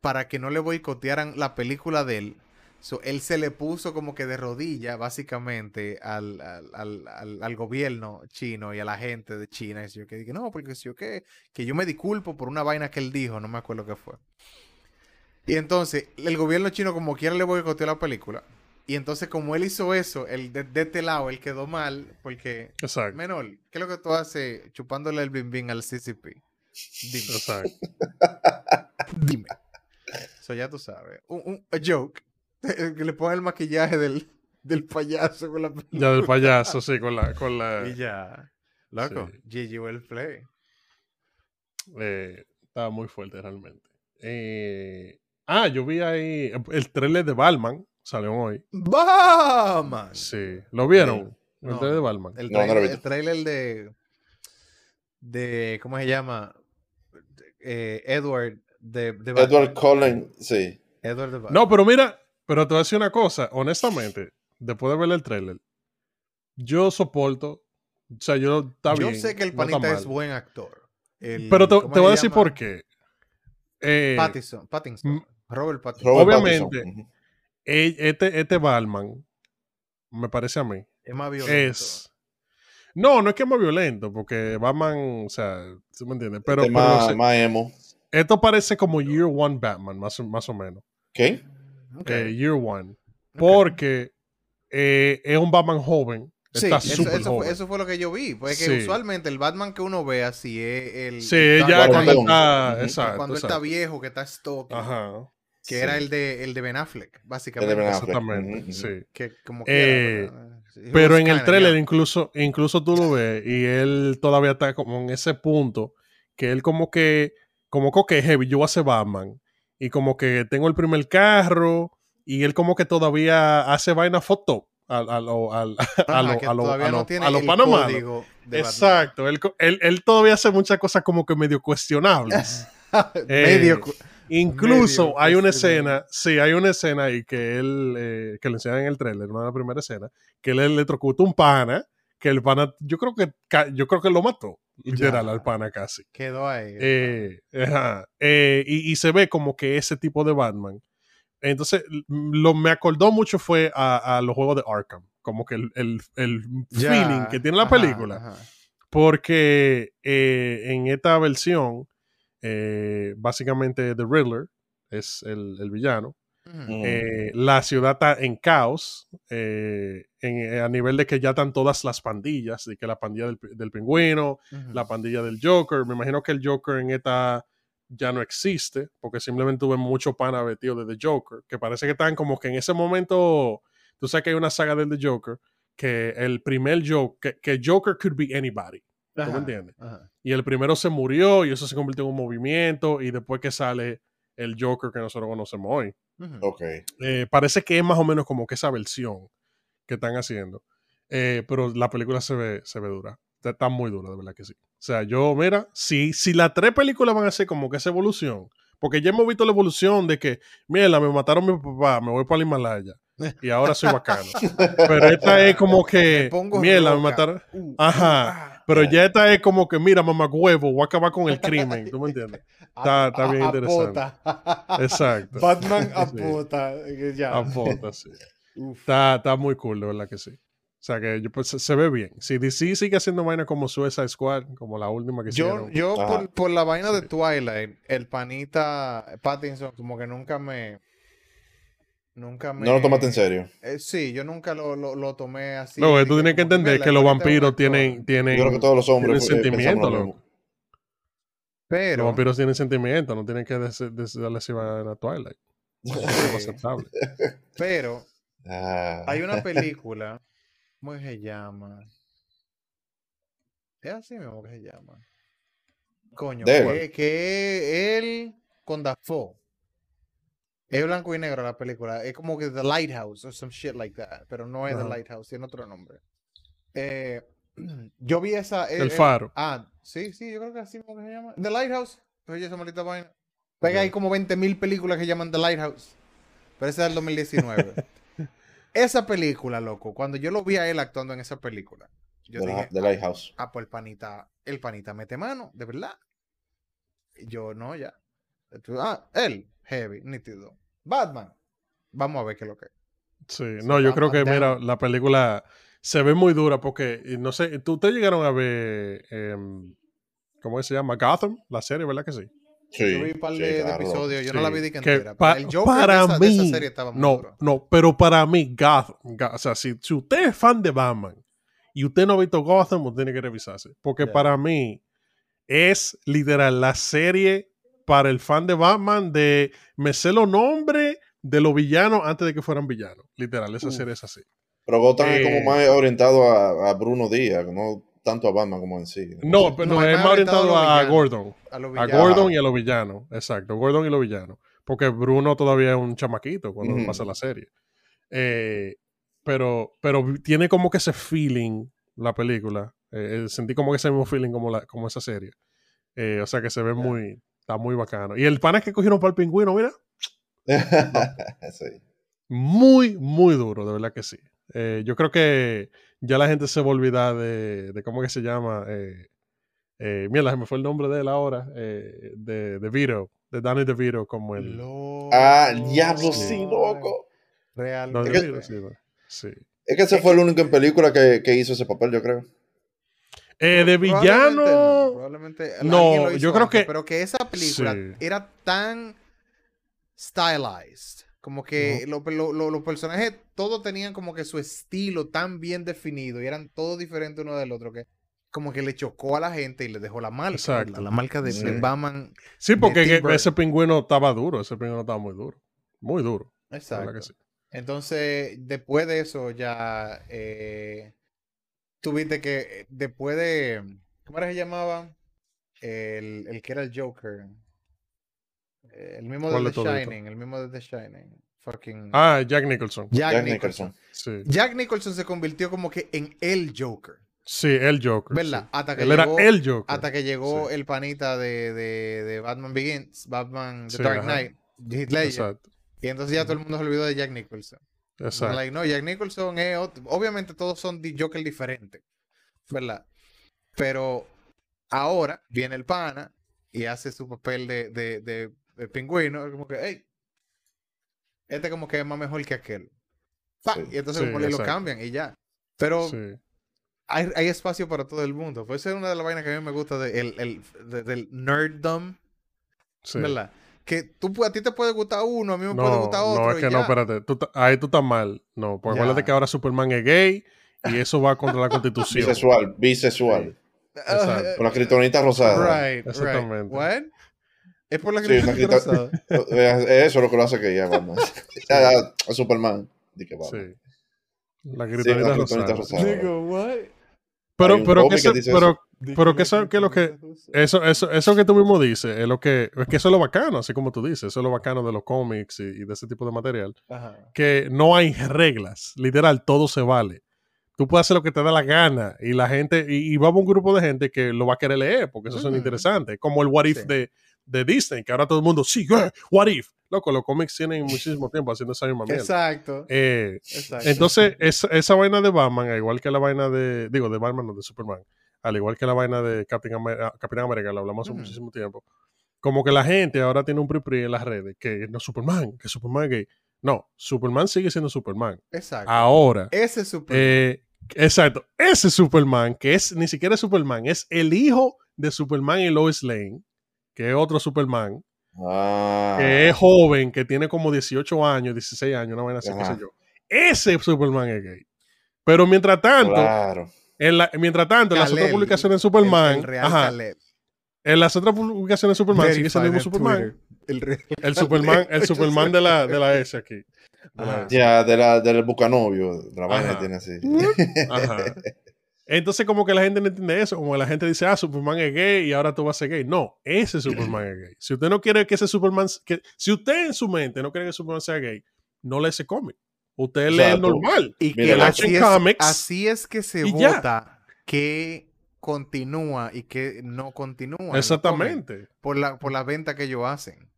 para que no le boicotearan la película de él. So, él se le puso como que de rodilla, básicamente, al, al, al- al- al gobierno chino y a la gente de China. Y yo que dije, no, porque si yo que, que yo me disculpo por una vaina que él dijo, no me acuerdo qué fue. Y entonces, el gobierno chino como quiera le boicoteó la película. Y entonces, como él hizo eso, el de, de este lado, él quedó mal, porque, Exacto. menor, ¿qué es lo que tú haces chupándole el bim bim al CCP? Dime. Exacto. Dime. Eso ya tú sabes. Un, un a joke. Que le pone el maquillaje del, del payaso con la Ya del payaso, sí, con la. Con la Y ya. Loco, Sí. GG will play. eh, estaba muy fuerte realmente. Eh, ah, yo vi ahí el trailer de Batman. Salió hoy. ¡Batman! Sí. ¿Lo vieron? El No, trailer de Batman. El No, no trailer, visto. el trailer de. de. ¿Cómo se llama? Eh, Edward de, de Batman. Edward Cullen, sí. Edward de Batman. No, pero mira, pero te voy a decir una cosa. Honestamente, después de ver el trailer, yo soporto. O sea, yo está Yo bien, sé que el no panita es buen actor. El- Pero te, ¿cómo te voy a decir llama? por qué. Eh, Pattinson. Pattinson. Robert Pattinson. Robert Obviamente. Pattinson, e- este, este Batman, me parece a mí, Es más violento. es. No, no es que es más violento, porque Batman, o sea, ¿tú me entiendes? Pero, Este pero más, emo. esto parece como Year One Batman, más, o- más o menos. ¿Qué? Ok, Eh, year One. Porque eh, es un Batman joven. Sí, Está eso, súper eso, fue, joven. eso fue lo que yo vi. Porque Sí. usualmente el Batman que uno ve así es el. Sí, el ya cuando está. Exacto. cuando él está exacto. viejo, que está stock. Ajá. Que Sí. era el de, el de Ben Affleck, básicamente. de Ben Affleck. Exactamente. Sí. Que como Eh, Pero was en el trailer incluso, incluso tú lo ves y él todavía está como en ese punto que él como que, como que, heavy, yo voy a ser Batman y como que tengo el primer carro y él como que todavía hace vaina foto a, a lo, al- a Ajá, lo, que a lo, todavía a no lo- tiene a lo el Panamá. Exacto, él, él, él todavía hace muchas cosas como que medio cuestionables. Medio Eh, cu- Incluso Medio hay una escena, sí, hay una escena ahí que él, eh, que le enseñan en el trailer, una de las primeras escenas, que él electrocuta un pana, que el pana, yo creo que, yo creo que lo mató, literal, al pana casi. quedó ahí. Eh, ajá, eh, y, y se ve como que ese tipo de Batman. Entonces, lo me acordó mucho fue a, a los juegos de Arkham, como que el, el- el Ya, feeling que tiene la ajá, película. ajá. Porque en esta versión, eh, básicamente The Riddler es el, el villano. Ujú. Eh, la ciudad está en caos, eh, en- a nivel de que ya están todas las pandillas, de que la pandilla del, del pingüino, la pandilla del Joker. Me imagino que el Joker en esta ya no existe, porque simplemente tuve mucho pana vestido de The Joker, que parece que están como que en ese momento, tú sabes que hay una saga del The Joker, que el primer Joker, que, que Joker could be anybody. ¿Tú Ajá, me entiendes? ajá. Y el primero se murió y eso se convirtió en un movimiento y después que sale el Joker que nosotros conocemos hoy. Ujú. Ok. Eh, parece que es más o menos como que esa versión que están haciendo. Eh, pero la película se ve, se ve dura. Está, está muy dura, de verdad que sí. O sea, yo, mira, si, si las tres películas van a ser como que esa evolución, porque ya hemos visto la evolución de que, mira, me mataron a mi papá, me voy para el Himalaya y ahora soy bacano. pero esta es como que, mira, me mataron. Uh, Ajá. Ah. Pero ya esta es como que, mira, mamá huevo, voy a acabar con el crimen. ¿Tú me entiendes? Está- está bien interesante. apota. Exacto. Batman a Sí. puta. eh, Ya. A foto, sí. Está, está muy cool, de verdad que sí. O sea que yo, pues, se, se ve bien. Si DC sigue haciendo vainas como Suicide Squad, como la última que Yo, hicieron. yo Ajá. por, por la vaina de. Twilight, el panita Pattinson, como que nunca me. Nunca me. No lo tomaste en serio. Eh, sí, yo nunca lo, lo, lo tomé así. De tú que tienes que entender mira, que el los es vampiros tienen, tienen, Yo creo que todos los hombres tienen pensamos sentimiento, lo loco. mismo. Los Pero. vampiros tienen sentimiento, no tienen que darle así a Twilight. Eso es aceptable. pero Ah. hay una película. ¿Cómo se llama? Es así mismo que se llama. Coño, que, que él con Dafoe. Es blanco y negro la película. Es como que The Lighthouse o some shit like that. Pero no es. The Lighthouse, tiene otro nombre. Eh, yo vi esa. eh, El eh, faro. ah, sí, sí, yo creo que así se llama. The Lighthouse. Oye, esa maldita vaina. Pega hay como 20.000 películas que llaman The Lighthouse. Pero esa es del 2019. esa película, loco, cuando yo lo vi a él actuando en esa película, yo la, dije, de Lighthouse. ah, pues el panita, el panita mete mano, de verdad. Yo, no, ya. Ah, él, heavy, nítido. Batman. Vamos a ver qué es lo que es. Sí, no, yo creo que, mira, la película se ve muy dura porque, no sé, ¿tú te llegaron a ver, em, ¿cómo se llama? Gotham, la serie, ¿verdad que sí? Sí, yo vi un par sí, de, claro. episodios, yo no la vi de que que entera. pa- pero el Joker para de, esa, de esa mí, serie estaba muy No, duro. no, pero para mí, Gotham, o sea, si, si usted es fan de Batman y usted no ha visto Gotham, usted tiene que revisarse. Porque para mí es literal la serie para el fan de Batman de me sé los nombres de los villanos antes de que fueran villanos. Literal, esa serie es así. Pero Gotham es Eh, como más orientado a, a Bruno Díaz, no tanto a Batman como en sí. No, pero No, no, es es más orientado orientado a. Gordon. A, los A villanos. Gordon y a los villanos. Exacto, Gordon y los villanos. Porque Bruno todavía es un chamaquito cuando pasa la serie. Eh, pero, pero tiene como que ese feeling la película. Eh, eh, sentí como que ese mismo feeling como, la, como esa serie. Eh, o sea que se ve muy, está muy bacano. Y el pana que cogieron para el pingüino, mira, sí. muy, muy duro, de verdad que sí. Eh, yo creo que ya la gente se va a olvidar de, de cómo que se llama. Eh, eh, mierda, se me fue el nombre de él ahora. eh, de, de Vito, de Danny DeVito, como el. Loco. Ah, diablo, Sí. sí, loco. Real. No, Es que-. Sí. Es que ese fue el único en película que, que hizo ese papel, yo creo. Eh, de Probablemente no, villano. probablemente no, yo creo antes, que- Pero que esa película Sí. era tan stylized. Como que lo- lo- lo- los personajes todos tenían como que su estilo tan bien definido y eran todos diferentes uno del otro que como que le chocó a la gente y le dejó la marca. Exacto. ¿verdad? La marca de, Sí. de Batman. Sí, porque que- ese pingüino estaba duro. Ese pingüino estaba muy duro. Muy duro. Exacto. sí. Entonces, después de eso, ya eh, tuviste que, eh, después de, ¿cómo era que se llamaba? El, el que era el Joker. El mismo de ¿Cuál The? Shining, el mismo de The Shining. Fucking Ah, Jack Nicholson. Jack, Jack Nicholson. Nicholson. Sí. Jack Nicholson se convirtió como que en el Joker, Sí, el Joker. ¿verdad? sí. Hasta que Él era llegó, el Joker. hasta que llegó Sí. el panita de, de, de Batman Begins, Batman The Sí, Dark ajá. Knight, Heath Ledger. Exacto. Y entonces ya todo el mundo se olvidó de Jack Nicholson. Exacto. Like, no, Jack Nicholson es ot- obviamente todos son Joker diferentes, ¿verdad? Pero ahora viene el pana y hace su papel de, de, de, de pingüino, como que, hey, este como que es más mejor que aquel. Sí. Y entonces Sí, como le lo cambian y ya. Pero Sí. hay, hay espacio para todo el mundo. Pues esa es una de las vainas que a mí me gusta de, el, el- de- del nerddom. ¿verdad? Que tú, a ti te puede gustar uno, a mí me puede gustar otro. no, es y que no, ya. espérate. Tú ahí tú estás mal. No, porque Ya. acuérdate que ahora Superman es gay y eso va contra la constitución. Bisexual, bisexual. Exacto. Con la critonita rosada. Right, Exactamente. right. What? Es por la Sí, que una crita- Eh, Eso es lo que lo hace que ya Batman. a, a Superman. Di que Batman. Sí. La Sí, rosada. critonita rosada. Digo, what? Pero, pero, que que eso, pero, Digo, pero que eso, que es lo que, eso, eso, eso que tú mismo dices, es lo que, es que eso es lo bacano, así como tú dices, eso es lo bacano de los cómics y, y de ese tipo de material, Ajá. que no hay reglas, literal, todo se vale. Tú puedes hacer lo que te da la gana y la gente, y, y va a haber un grupo de gente que lo va a querer leer porque eso son interesantes, como el What If Sí. de, de Disney, que ahora todo el mundo, sí, What If. Loco, los cómics tienen muchísimo tiempo haciendo esa misma mierda. Exacto. Eh, Exacto. entonces, esa, esa vaina de Batman, al igual que la vaina de, digo, de Batman, no de Superman, al igual que la vaina de Captain, Amer- ah, Capitán América, lo hablamos hace Ujú. muchísimo tiempo, como que la gente ahora tiene un pri en las redes, que no Superman, que Superman es gay. No, Superman sigue siendo Superman. Exacto. Ahora, Ese es super. eh, exacto, ese Superman, que es ni siquiera es Superman, es el hijo de Superman y Lois Lane, que es otro Superman, Ah. que es joven, que tiene como 18 años, 16 años, una vaina así, qué sé yo. Ese Superman es gay. Pero mientras tanto, Claro. en la, mientras tanto, en las otras publicaciones de el- Superman, el real ajá, en las otras publicaciones de Superman sigue siendo el mismo Verified en Superman. Twitter. El real El Superman, el. Superman de la, de la S aquí. De la. Ya, de la, del bucanovio, de la vaina tiene así. Ajá. Entonces, como que la gente no entiende eso. Como que la gente dice, ah, Superman es gay y ahora tú vas a ser gay. No, ese Superman es gay. Si usted no quiere que ese Superman. Que, si usted en su mente no quiere que Superman sea gay, no lee ese cómic. Usted lee el normal. Y que así es, Comics, así es que se vota que continúa y que no continúa. Exactamente. Por la, por la venta que ellos hacen.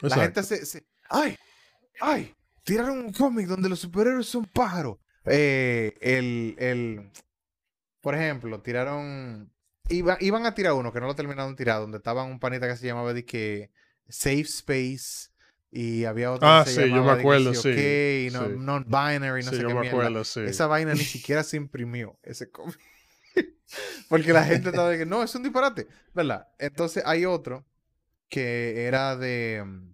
La gente se, se- ¡Ay! ¡Ay! Tiraron un cómic donde los superhéroes son pájaros. Eh, el, el... Por ejemplo, tiraron... Iba- iban a tirar uno que no lo terminaron de tirar, donde estaban un panita que se llamaba de que Safe Space y había otro Ah, que se sí, yo llamaba me de que acuerdo, sí, no- non-binary, no sí, sé yo qué me mierda. acuerdo, sí. Esa vaina ni siquiera se imprimió, ese cómic. Porque la gente estaba de que no, es un disparate, ¿verdad? Entonces hay otro que era de mm,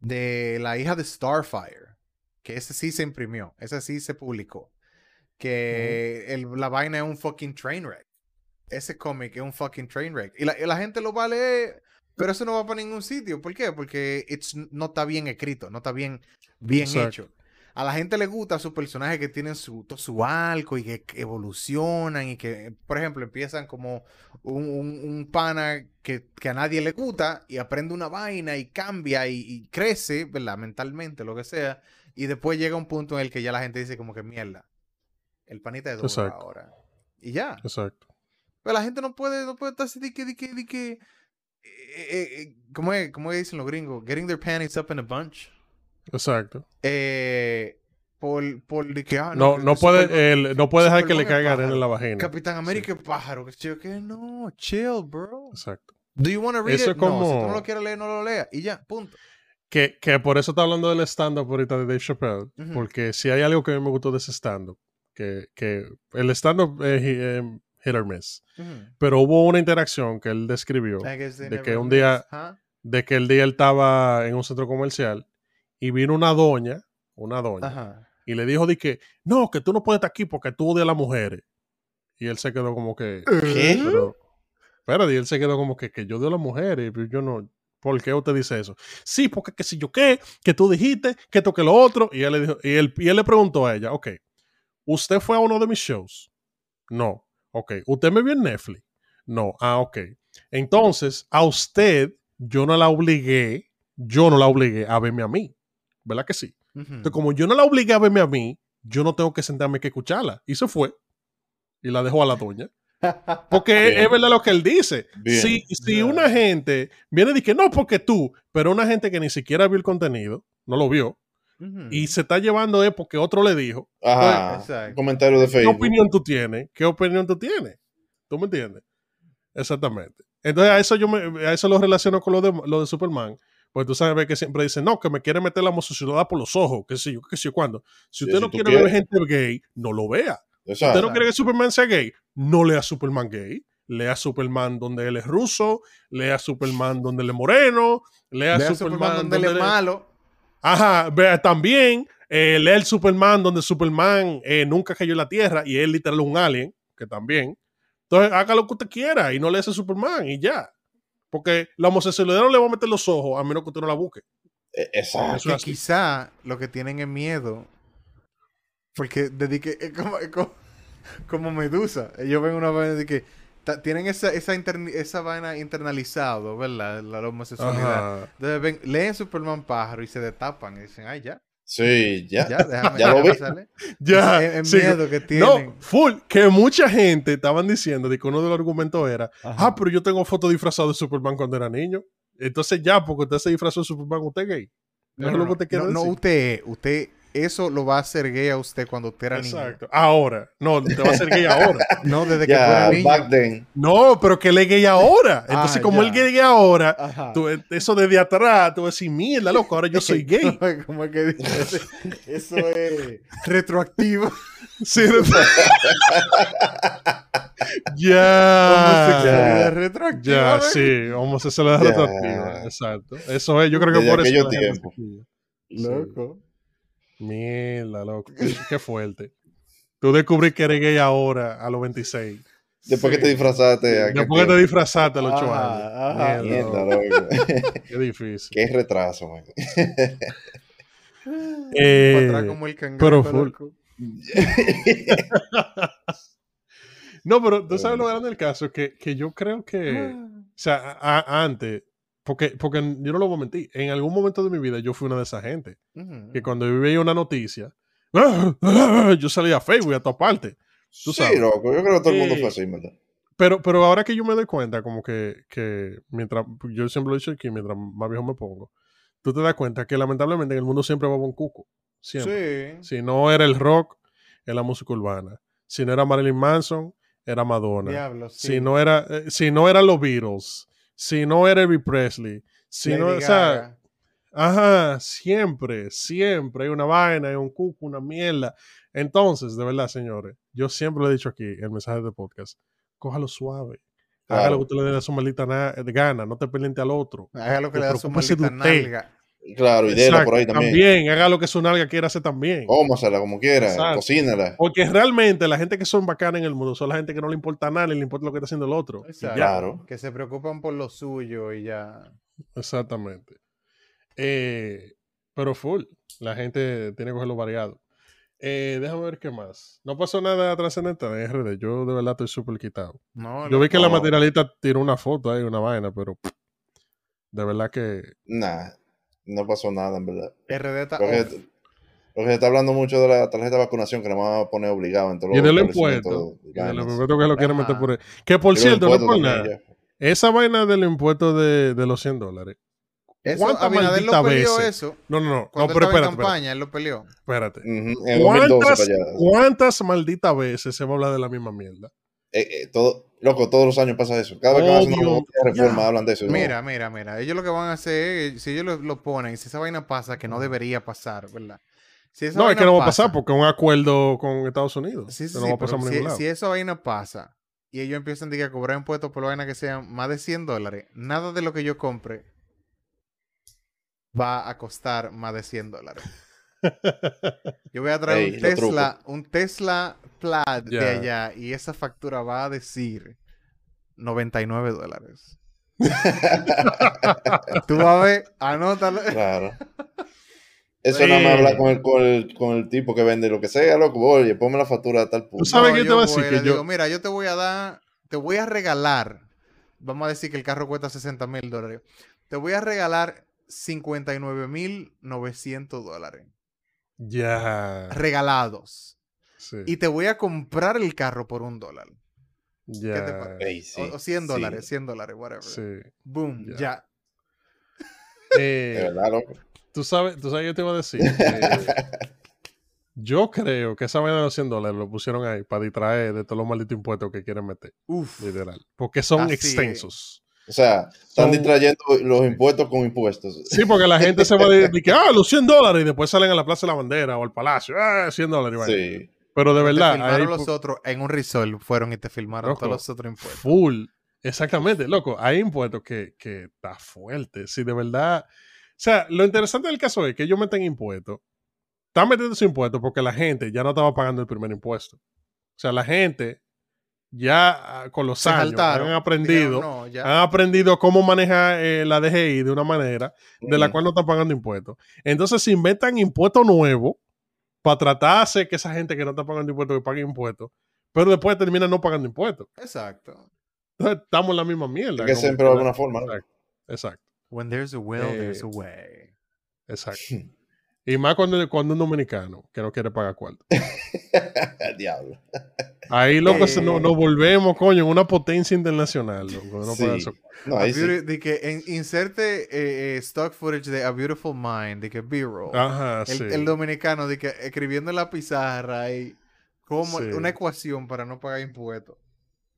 de la hija de Starfire, que ese sí se imprimió, ese sí se publicó. Que el- la vaina es un fucking train wreck. Ese cómic es un fucking train wreck. Y la, y la gente lo va a leer, pero eso no va para ningún sitio. ¿Por qué? Porque it's, no está bien escrito, no está bien, bien Exacto. hecho. A la gente le gusta sus personajes que tienen su, todo su arco y que, que evolucionan y que, por ejemplo, empiezan como un, un- un pana que, que a nadie le gusta y aprende una vaina y cambia y, y crece, ¿verdad? Mentalmente, lo que sea. Y después llega un punto en el que ya la gente dice como que mierda. El panita es duro Exacto. ahora. Y ya. Exacto. Pero la gente no puede, no puede estar así de que, de que, de que. eh, eh, eh, ¿cómo, es, ¿Cómo dicen los gringos? Getting their panties up in a bunch. Exacto. Eh, por, por de que, ah, No, no puede, el- no puede dejar que le caiga arena en la vagina. Capitán América pájaro. Que yo, que no, chill, bro. Exacto. Do you want to read Eso it? es No, si tú como- no lo quieres leer, no lo leas. Y ya, punto. Que, que por eso está hablando del stand-up ahorita de Dave Chappelle. Porque si hay algo que a mí me gustó de ese stand-up, que, que el stand-up es eh, hit or miss. Pero hubo una interacción que él describió de que un día- huh? de que el día él estaba en un centro comercial y vino una doña, una doña, Ajá. y le dijo de que, no, que tú no puedes estar aquí porque tú odias a las mujeres. Y él se quedó como que, ¿Qué? pero, espérate, y él se quedó como que, que yo odio a las mujeres, pero yo no, ¿por qué usted dice eso? Sí, porque que si yo qué, que tú dijiste, que esto, que lo otro, y él le dijo, y él, y él le preguntó a ella, ok, ¿usted fue a uno de mis shows? No, ok, ¿usted me vio en Netflix? No, ah, ok. Entonces, a usted, yo no la obligué, yo no la obligué a verme a mí, ¿verdad que sí? Ujú. Entonces, como yo no la obligué a verme a mí, yo no tengo que sentarme que escucharla. Y se fue. Y la dejó a la doña. Porque Bien. es verdad lo que él dice. Bien. Si, si una gente viene y dice, no, porque tú, pero una gente que ni siquiera vio el contenido, no lo vio, Y se está llevando es porque otro le dijo, Ajá. Un comentario de ¿qué Facebook. opinión tú tienes? ¿Qué opinión tú tienes? ¿Tú me entiendes? Exactamente. Entonces, a eso yo me, a eso lo relaciono con lo de, lo de Superman. Pues tú sabes que siempre dicen, no, que me quiere meter la homosexualidad por los ojos, qué sé yo, qué sé yo cuándo. Si usted si no quiere ver gente gay, no lo vea. Exacto. ¿Usted no quiere que Superman sea gay? No lea Superman gay. Lea Superman donde él es ruso, lea Superman donde él es moreno, lea, Vea Superman, Superman donde él es él- malo. Ajá, vea también, eh, lea el Superman donde Superman eh, nunca cayó en la Tierra y él literal es un alien, que también. Entonces haga lo que usted quiera y no lea ese Superman y ya. Porque la homosexualidad no le va a meter los ojos a menos que usted no la busque. Eh, Exacto. Es quizá lo que tienen es miedo. Porque desde que es como, es como, como Medusa. Ellos ven una vaina de que tienen esa, esa, esa vaina internalizado, ¿verdad? La, la homosexualidad. Ajá. Entonces ven, leen Superman pájaro y se destapan y dicen, ay, ya, Sí, ya. ya, déjame, Ya lo vi. salir". Ya. Sí. miedo que tienen. No, full. Que mucha gente estaban diciendo de que uno de los argumentos era, Ajá. ah, pero yo tengo fotos disfrazado de Superman cuando era niño. Entonces ya, porque usted se disfrazó de Superman, usted es gay. No, es no, lo no, usted, usted, eso lo va a hacer gay a usted cuando usted era Exacto. Ahora. No, te va a ser gay ahora. niño. No, desde que Ya, fuera niño. back then. No, pero que él es gay ahora. Entonces, Ah, como ya. él es gay ahora, tú- eso desde atrás, tú vas a decir, mierda, loco, ahora yo soy gay. ¿Cómo es que dice? Eso es retroactivo. Sí, de- ya. Ya, sí, homosexualidad Ya. retroactiva. Exacto. Eso es, yo creo que Desde por eso. gente tiempos. se quilla. Loco. Mierda, loco. Qué, qué fuerte. Tú descubrí que eres gay ahora, a los 26. Después que te disfrazaste. ¿a qué Después que te disfrazaste a los 8 Ajá, años. ajá. Mierda, Mierda, loco. loco. Qué difícil. Qué retraso, man. Eh, atrás como el pero cangrejo, loco. No, pero tú sabes lo grande del caso, que, que yo creo que, o sea, a- a- antes, porque, porque yo no lo voy a mentir, en algún momento de mi vida yo fui una de esas gente, Ujú. que cuando yo veía una noticia, yo salía a Facebook a todas partes. Tú sí, sabes. loco. Yo creo que todo el mundo fue así, ¿verdad? Pero, pero ahora que yo me doy cuenta, como que, que mientras, yo siempre lo he dicho aquí, mientras más viejo me pongo, tú te das cuenta que lamentablemente en el mundo siempre va un cuco. Siempre. Sí. Si no era el rock, era la música urbana. Si no era Marilyn Manson, era Madonna. Diablo, sí. Si no era, eh, si no eran los Beatles, si no era Elvis Presley, si no, Lady o sea, Gaga. ajá, siempre, siempre hay una vaina, hay un cuco, una mierda. Entonces, de verdad, señores, yo siempre lo he dicho aquí en el mensaje de podcast, cójalo suave. Haga Claro. lo que usted le dé a su maldita na- gana, no te pendiente al otro. Haga lo que le da su preocúpese de maldita nalga. Claro, y déla por ahí Exacto, también. haga lo que su nalga quiera hacer también. Cómasela como quiera, Exacto. cocínala. Porque realmente la gente que son bacanas en el mundo son la gente que no le importa nada, ni le importa lo que está haciendo el otro. Claro. Que se preocupan por lo suyo y ya. Exactamente. Eh, pero full. La gente tiene que cogerlo variado. Eh, déjame ver qué más. No pasó nada trascendental en RD. Yo de verdad estoy súper quitado. No, Yo vi que la materialista tiró una foto ahí, una vaina, pero pff, de verdad que. Nah, no pasó nada, en verdad. RD está Porque, porque se está hablando mucho de la tarjeta de vacunación que nos van a poner obligado en todos Y los y Y de los vainas. impuestos que lo quieren meter por ahí. Que por Y cierto, no por nada. ya. Esa vaina del impuesto de, de los 100 dólares. Eso, ¿Cuántas Abinader lo malditas peleó veces? eso. No, no, no. No, pero en espérate, espérate. campaña, él lo peleó. espérate. Ujú, En 2012 ¿Cuántas. ¿Cuántas malditas veces se va a hablar de la misma mierda? Eh, eh, todo, loco, todos los años pasa eso. Cada vez que van a hacer Obvio. una reforma Ya. hablan de eso. ¿no? Mira, mira, mira. Ellos lo que van a hacer, es, si ellos lo, lo ponen, si esa vaina pasa, que no debería pasar, ¿verdad? Si esa No, es que no va a pasa- pasar porque es un acuerdo con Estados Unidos. Sí, sí, no sí, va a pasar si, lado. si esa vaina pasa y ellos empiezan diga, a cobrar impuestos por la vaina que sean más de 100 dólares, nada de lo que yo compre va a costar más de 100 dólares. Yo voy a traer Ey, un Tesla, un Tesla Plaid de allá y esa factura va a decir 99 dólares. Tú vas a ver, anótalo. Claro. Eso nada más hablar con el, con, el, con el tipo que vende lo que sea, loco. Oye, ponme la factura de tal punto. Tú sabes No, qué te yo voy a decir, que yo- digo, mira, yo te voy a dar, te voy a regalar, vamos a decir que el carro cuesta 60 mil dólares, te voy a regalar 59.900 dólares Ya. regalados Sí. y te voy a comprar el carro por un dólar ya. ¿qué te parece? Sí, o, o 100 sí. dólares, 100 dólares, whatever. Sí. Boom, Ya. ya. Eh, De verdad, loco. tú sabes, tú sabes, yo te iba a decir. que yo creo que esa vaina de los 100 dólares lo pusieron ahí para distraer de todos los malditos impuestos que quieren meter, Uf. literal. Porque son Así es. O sea, están distrayendo los impuestos con impuestos. Sí, porque la gente se va a decir que, ah, los 100 dólares y después salen a la Plaza de la Bandera o al Palacio, ah, 100 dólares. y vaina. Sí. Pero de Te verdad, filmaron ahí los otros en un resort, fueron y te filmaron Loco, todos los otros impuestos. full. Exactamente, loco. Hay impuestos que, que está fuerte. Si de verdad. O sea, lo interesante del caso es que ellos meten impuestos. Están metiendo sus impuestos porque la gente ya no estaba pagando el primer impuesto. O sea, la gente ya ah, con los Se años saltaron. han aprendido. No. Han aprendido cómo manejar eh, la DGI de una manera de la cual no están pagando impuestos. Entonces se inventan impuestos nuevos para tratar de hacer que esa gente que no está pagando impuestos que pague impuestos, pero después terminan no pagando impuestos. Exacto. Entonces, estamos en la misma mierda. Es que siempre de alguna forma, ¿no? Exacto, exacto, When there's a will, there's Eh, a way. exacto. Y más cuando, cuando un dominicano que no quiere pagar cuarto. Diablo. Ahí, loco, Eh. nos, volvemos, coño, en una potencia internacional. Loco, no Sí. pagar esos- No, A ahí sí. beauty- de que en- inserte eh, eh, stock footage de A Beautiful Mind, de que B-roll. Ajá, el, sí. el dominicano, de que escribiendo en la pizarra y como Sí. una ecuación para no pagar impuestos.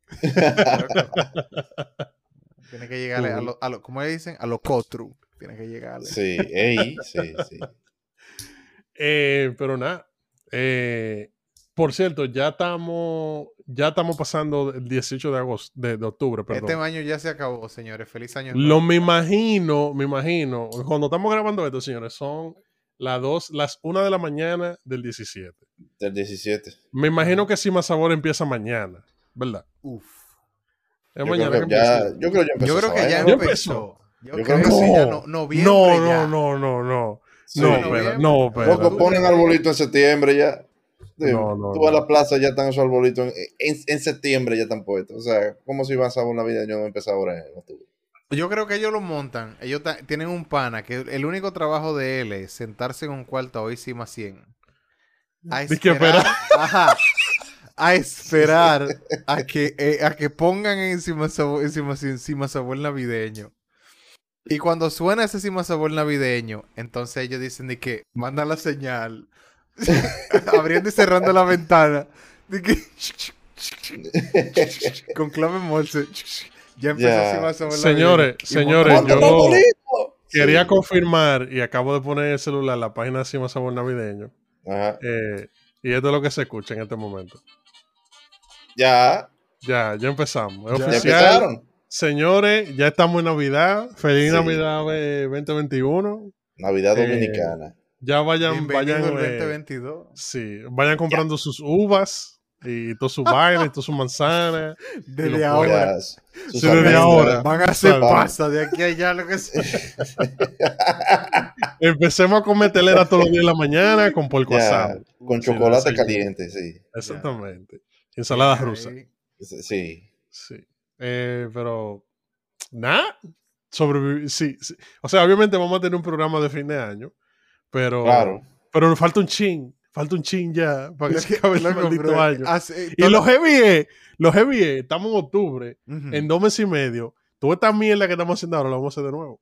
Tiene que llegarle a lo, a lo, ¿cómo le dicen? A lo cotru. Tiene que llegarle. Sí, ey, sí, sí. Eh, pero nada. eh, por cierto, ya estamos, ya estamos pasando el 18 de agosto, de, de octubre, perdón. Este año ya se acabó, señores. Feliz año. Lo me imagino, me imagino, cuando estamos grabando esto, señores, son las dos, las una de la mañana del 17. Del 17. Me imagino que Sima Sabor empieza mañana, ¿verdad? Uf. Es Yo mañana creo, que que ya, empieza. yo creo que ya empezó Yo creo que ya vaina, ¿Ya ¿no? empezó. Yo, Yo creo creo que sí, ya No, no, noviembre No, ya. no, no, no, no. Sí. No. Loco, ponen arbolito en septiembre ya. Sí, No, no, tú a la plaza, ya están esos arbolitos. En, en- en septiembre ya están puestos. O sea, como si vas a una vida yo no empezar ahora en octubre. Yo creo que ellos lo montan. Ellos tienen un pana que el único trabajo de él es sentarse en un cuarto a oír Cima 100. A esperar. Ajá. A esperar a que, eh, a que pongan encima encima, encima sabor navideño. Y cuando suena ese Cima sabor navideño, entonces ellos dicen de que mandan la señal. abriendo y cerrando la ventana. De que. con clave Morse. Ya empezó. Cima sabor Señores, navideño. Señores, montan- ¡Monta yo-! Quería Sí. confirmar y acabo de poner en el celular la página de Cima Sabor Navideño. Ajá. eh, y esto es lo que se escucha en este momento. Ya, Ya, ya empezamos. Es Ya empezaron. Señores, ya estamos en Navidad. Feliz Sí. Navidad eh, 2021. Navidad Eh, Dominicana. Ya vayan, Bienvenido vayan, eh, 2022. sí, vayan comprando sus uvas y todo su vaina y todas sus manzanas. Desde ahora. Ya, sus Sí, desde ahora. Van a hacer pasa de aquí a allá, lo que sea. Empecemos a comer telera todos los días de la mañana con porco Ya, asado. con Sí, chocolate sí. caliente, sí. Exactamente. Ensalada rusa. Ahí. Sí. Sí. Eh, pero, nada, sobrevivir. Sí, sí. O sea, obviamente vamos a tener un programa de fin de año, pero, Claro. pero nos falta un chin. Falta un chin ya para que se acabe el maldito año. hace- Y los heavy es, los heavy es, estamos en octubre, en dos meses y medio. Toda esta mierda que estamos haciendo ahora la vamos a hacer de nuevo.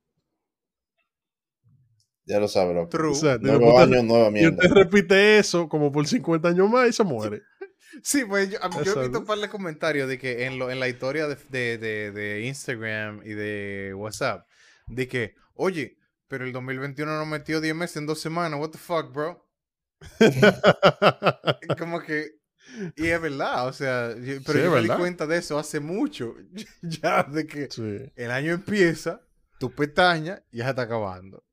Ya lo sabe, loco. True. O sea, Nuevo año, nueva y mierda. usted repite eso como por 50 años más y se muere. Sí, pues yo, a mí- yo he visto un par de comentarios de que en, lo, en la historia de, de, de- de Instagram y de WhatsApp, de que, oye, pero el 2021 nos metió 10 meses en dos semanas, what the fuck, bro? Como que, y es verdad, o sea, yo- pero Sí, yo me di cuenta de eso hace mucho, ya, de que Sí. el año empieza, tu pestaña ya se está acabando.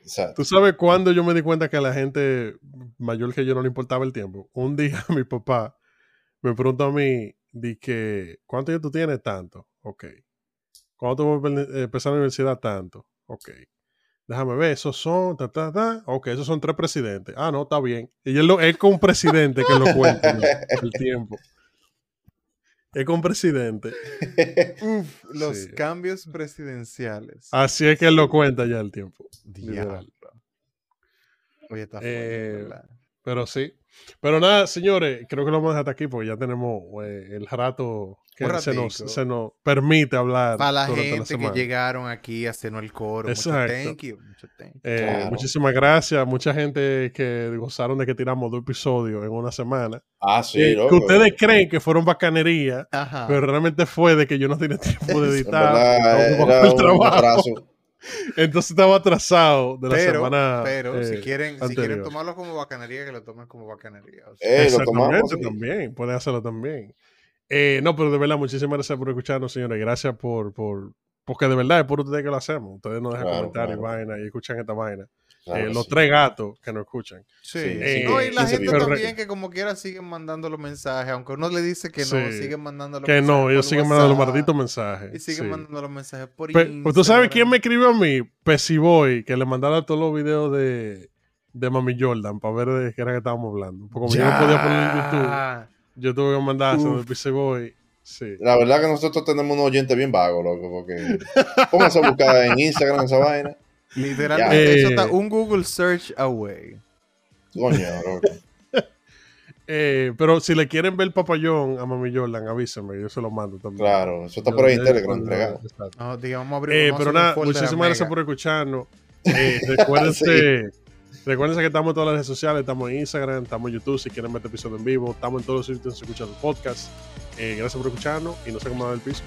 Exacto. ¿Tú sabes cuándo yo me di cuenta que a la gente mayor que yo no le importaba el tiempo? Un día mi papá me preguntó a mí, di que, ¿cuánto ya tú tienes? Tanto. Ok. ¿Cuándo tú vas a empezar la universidad? Tanto. Ok. Déjame ver, esos son, ta, ta, ta. Ok, esos son tres presidentes. Ah, no, está bien. Y él lo, es con un presidente que lo cuenta ¿no? el tiempo. Es con presidente. Uf, los Sí. cambios presidenciales. Así es que él lo cuenta ya el tiempo. Oye, está Eh. Pero sí. Pero nada, señores, creo que lo vamos a dejar hasta aquí porque ya tenemos eh, el rato que Un se nos, se nos permite hablar. Para la gente que llegaron aquí a hacernos el coro. Mucho Exacto. thank you. Mucho thank you. Eh, Claro. Muchísimas gracias. Mucha gente que gozaron de que tiramos dos episodios en una semana. Ah, sí, Eh, que ustedes creen que fueron bacanería, Ajá. pero realmente fue de que yo no tenía tiempo de editar. verdad, con el un trabajo. atraso. Entonces estaba atrasado de la pero, semana. pero si eh, quieren, si quieren tomarlo como bacanería, que lo tomen como bacanería. o sea. Eh, lo tomamos. Exactamente, sí. también. Pueden hacerlo también. Eh, no, pero de verdad, muchísimas gracias por escucharnos, señores. Gracias por, por. Porque de verdad es por ustedes que lo hacemos. Ustedes nos dejan Claro, comentarios claro. y vaina y escuchan esta vaina. Claro Eh, que los sí. tres gatos que nos escuchan. Sí, sí. no, y la 15 gente pero- también que como quiera siguen mandando los mensajes, aunque uno le dice que no, Sí. siguen mandando los Que mensajes. no, ellos siguen mandando los malditos mensajes. Y siguen sí. mandando los mensajes por Pe- Instagram. ¿Tú sabes quién me escribió a mí? Pesiboy, que le mandara todos los videos de, de Mami Jordan para ver de qué era que estábamos hablando. Porque como yo no podía poner en YouTube, yo tuve que mandar a Uf. Pesiboy. Sí. La verdad que nosotros tenemos un oyente bien vago, loco, porque pónganse a buscar en Instagram esa vaina. Literalmente, eso Eh. está un Google search away. Coño. Eh, pero si le quieren ver el papayón a Mami Jordan, avísenme, yo se lo mando también. Claro, eso está Yo- por ahí en Telegram entregado. No, digamos, vamos a abrir Eh, pero nada, muchísimas gracias por escucharnos. Eh, recuérdense, recuérdense que estamos en todas las redes sociales, estamos en Instagram, estamos en YouTube, si quieren ver este episodio en vivo, estamos en todos los sitios escuchando podcast. Eh, gracias por escucharnos y no sé cómo dar el piso.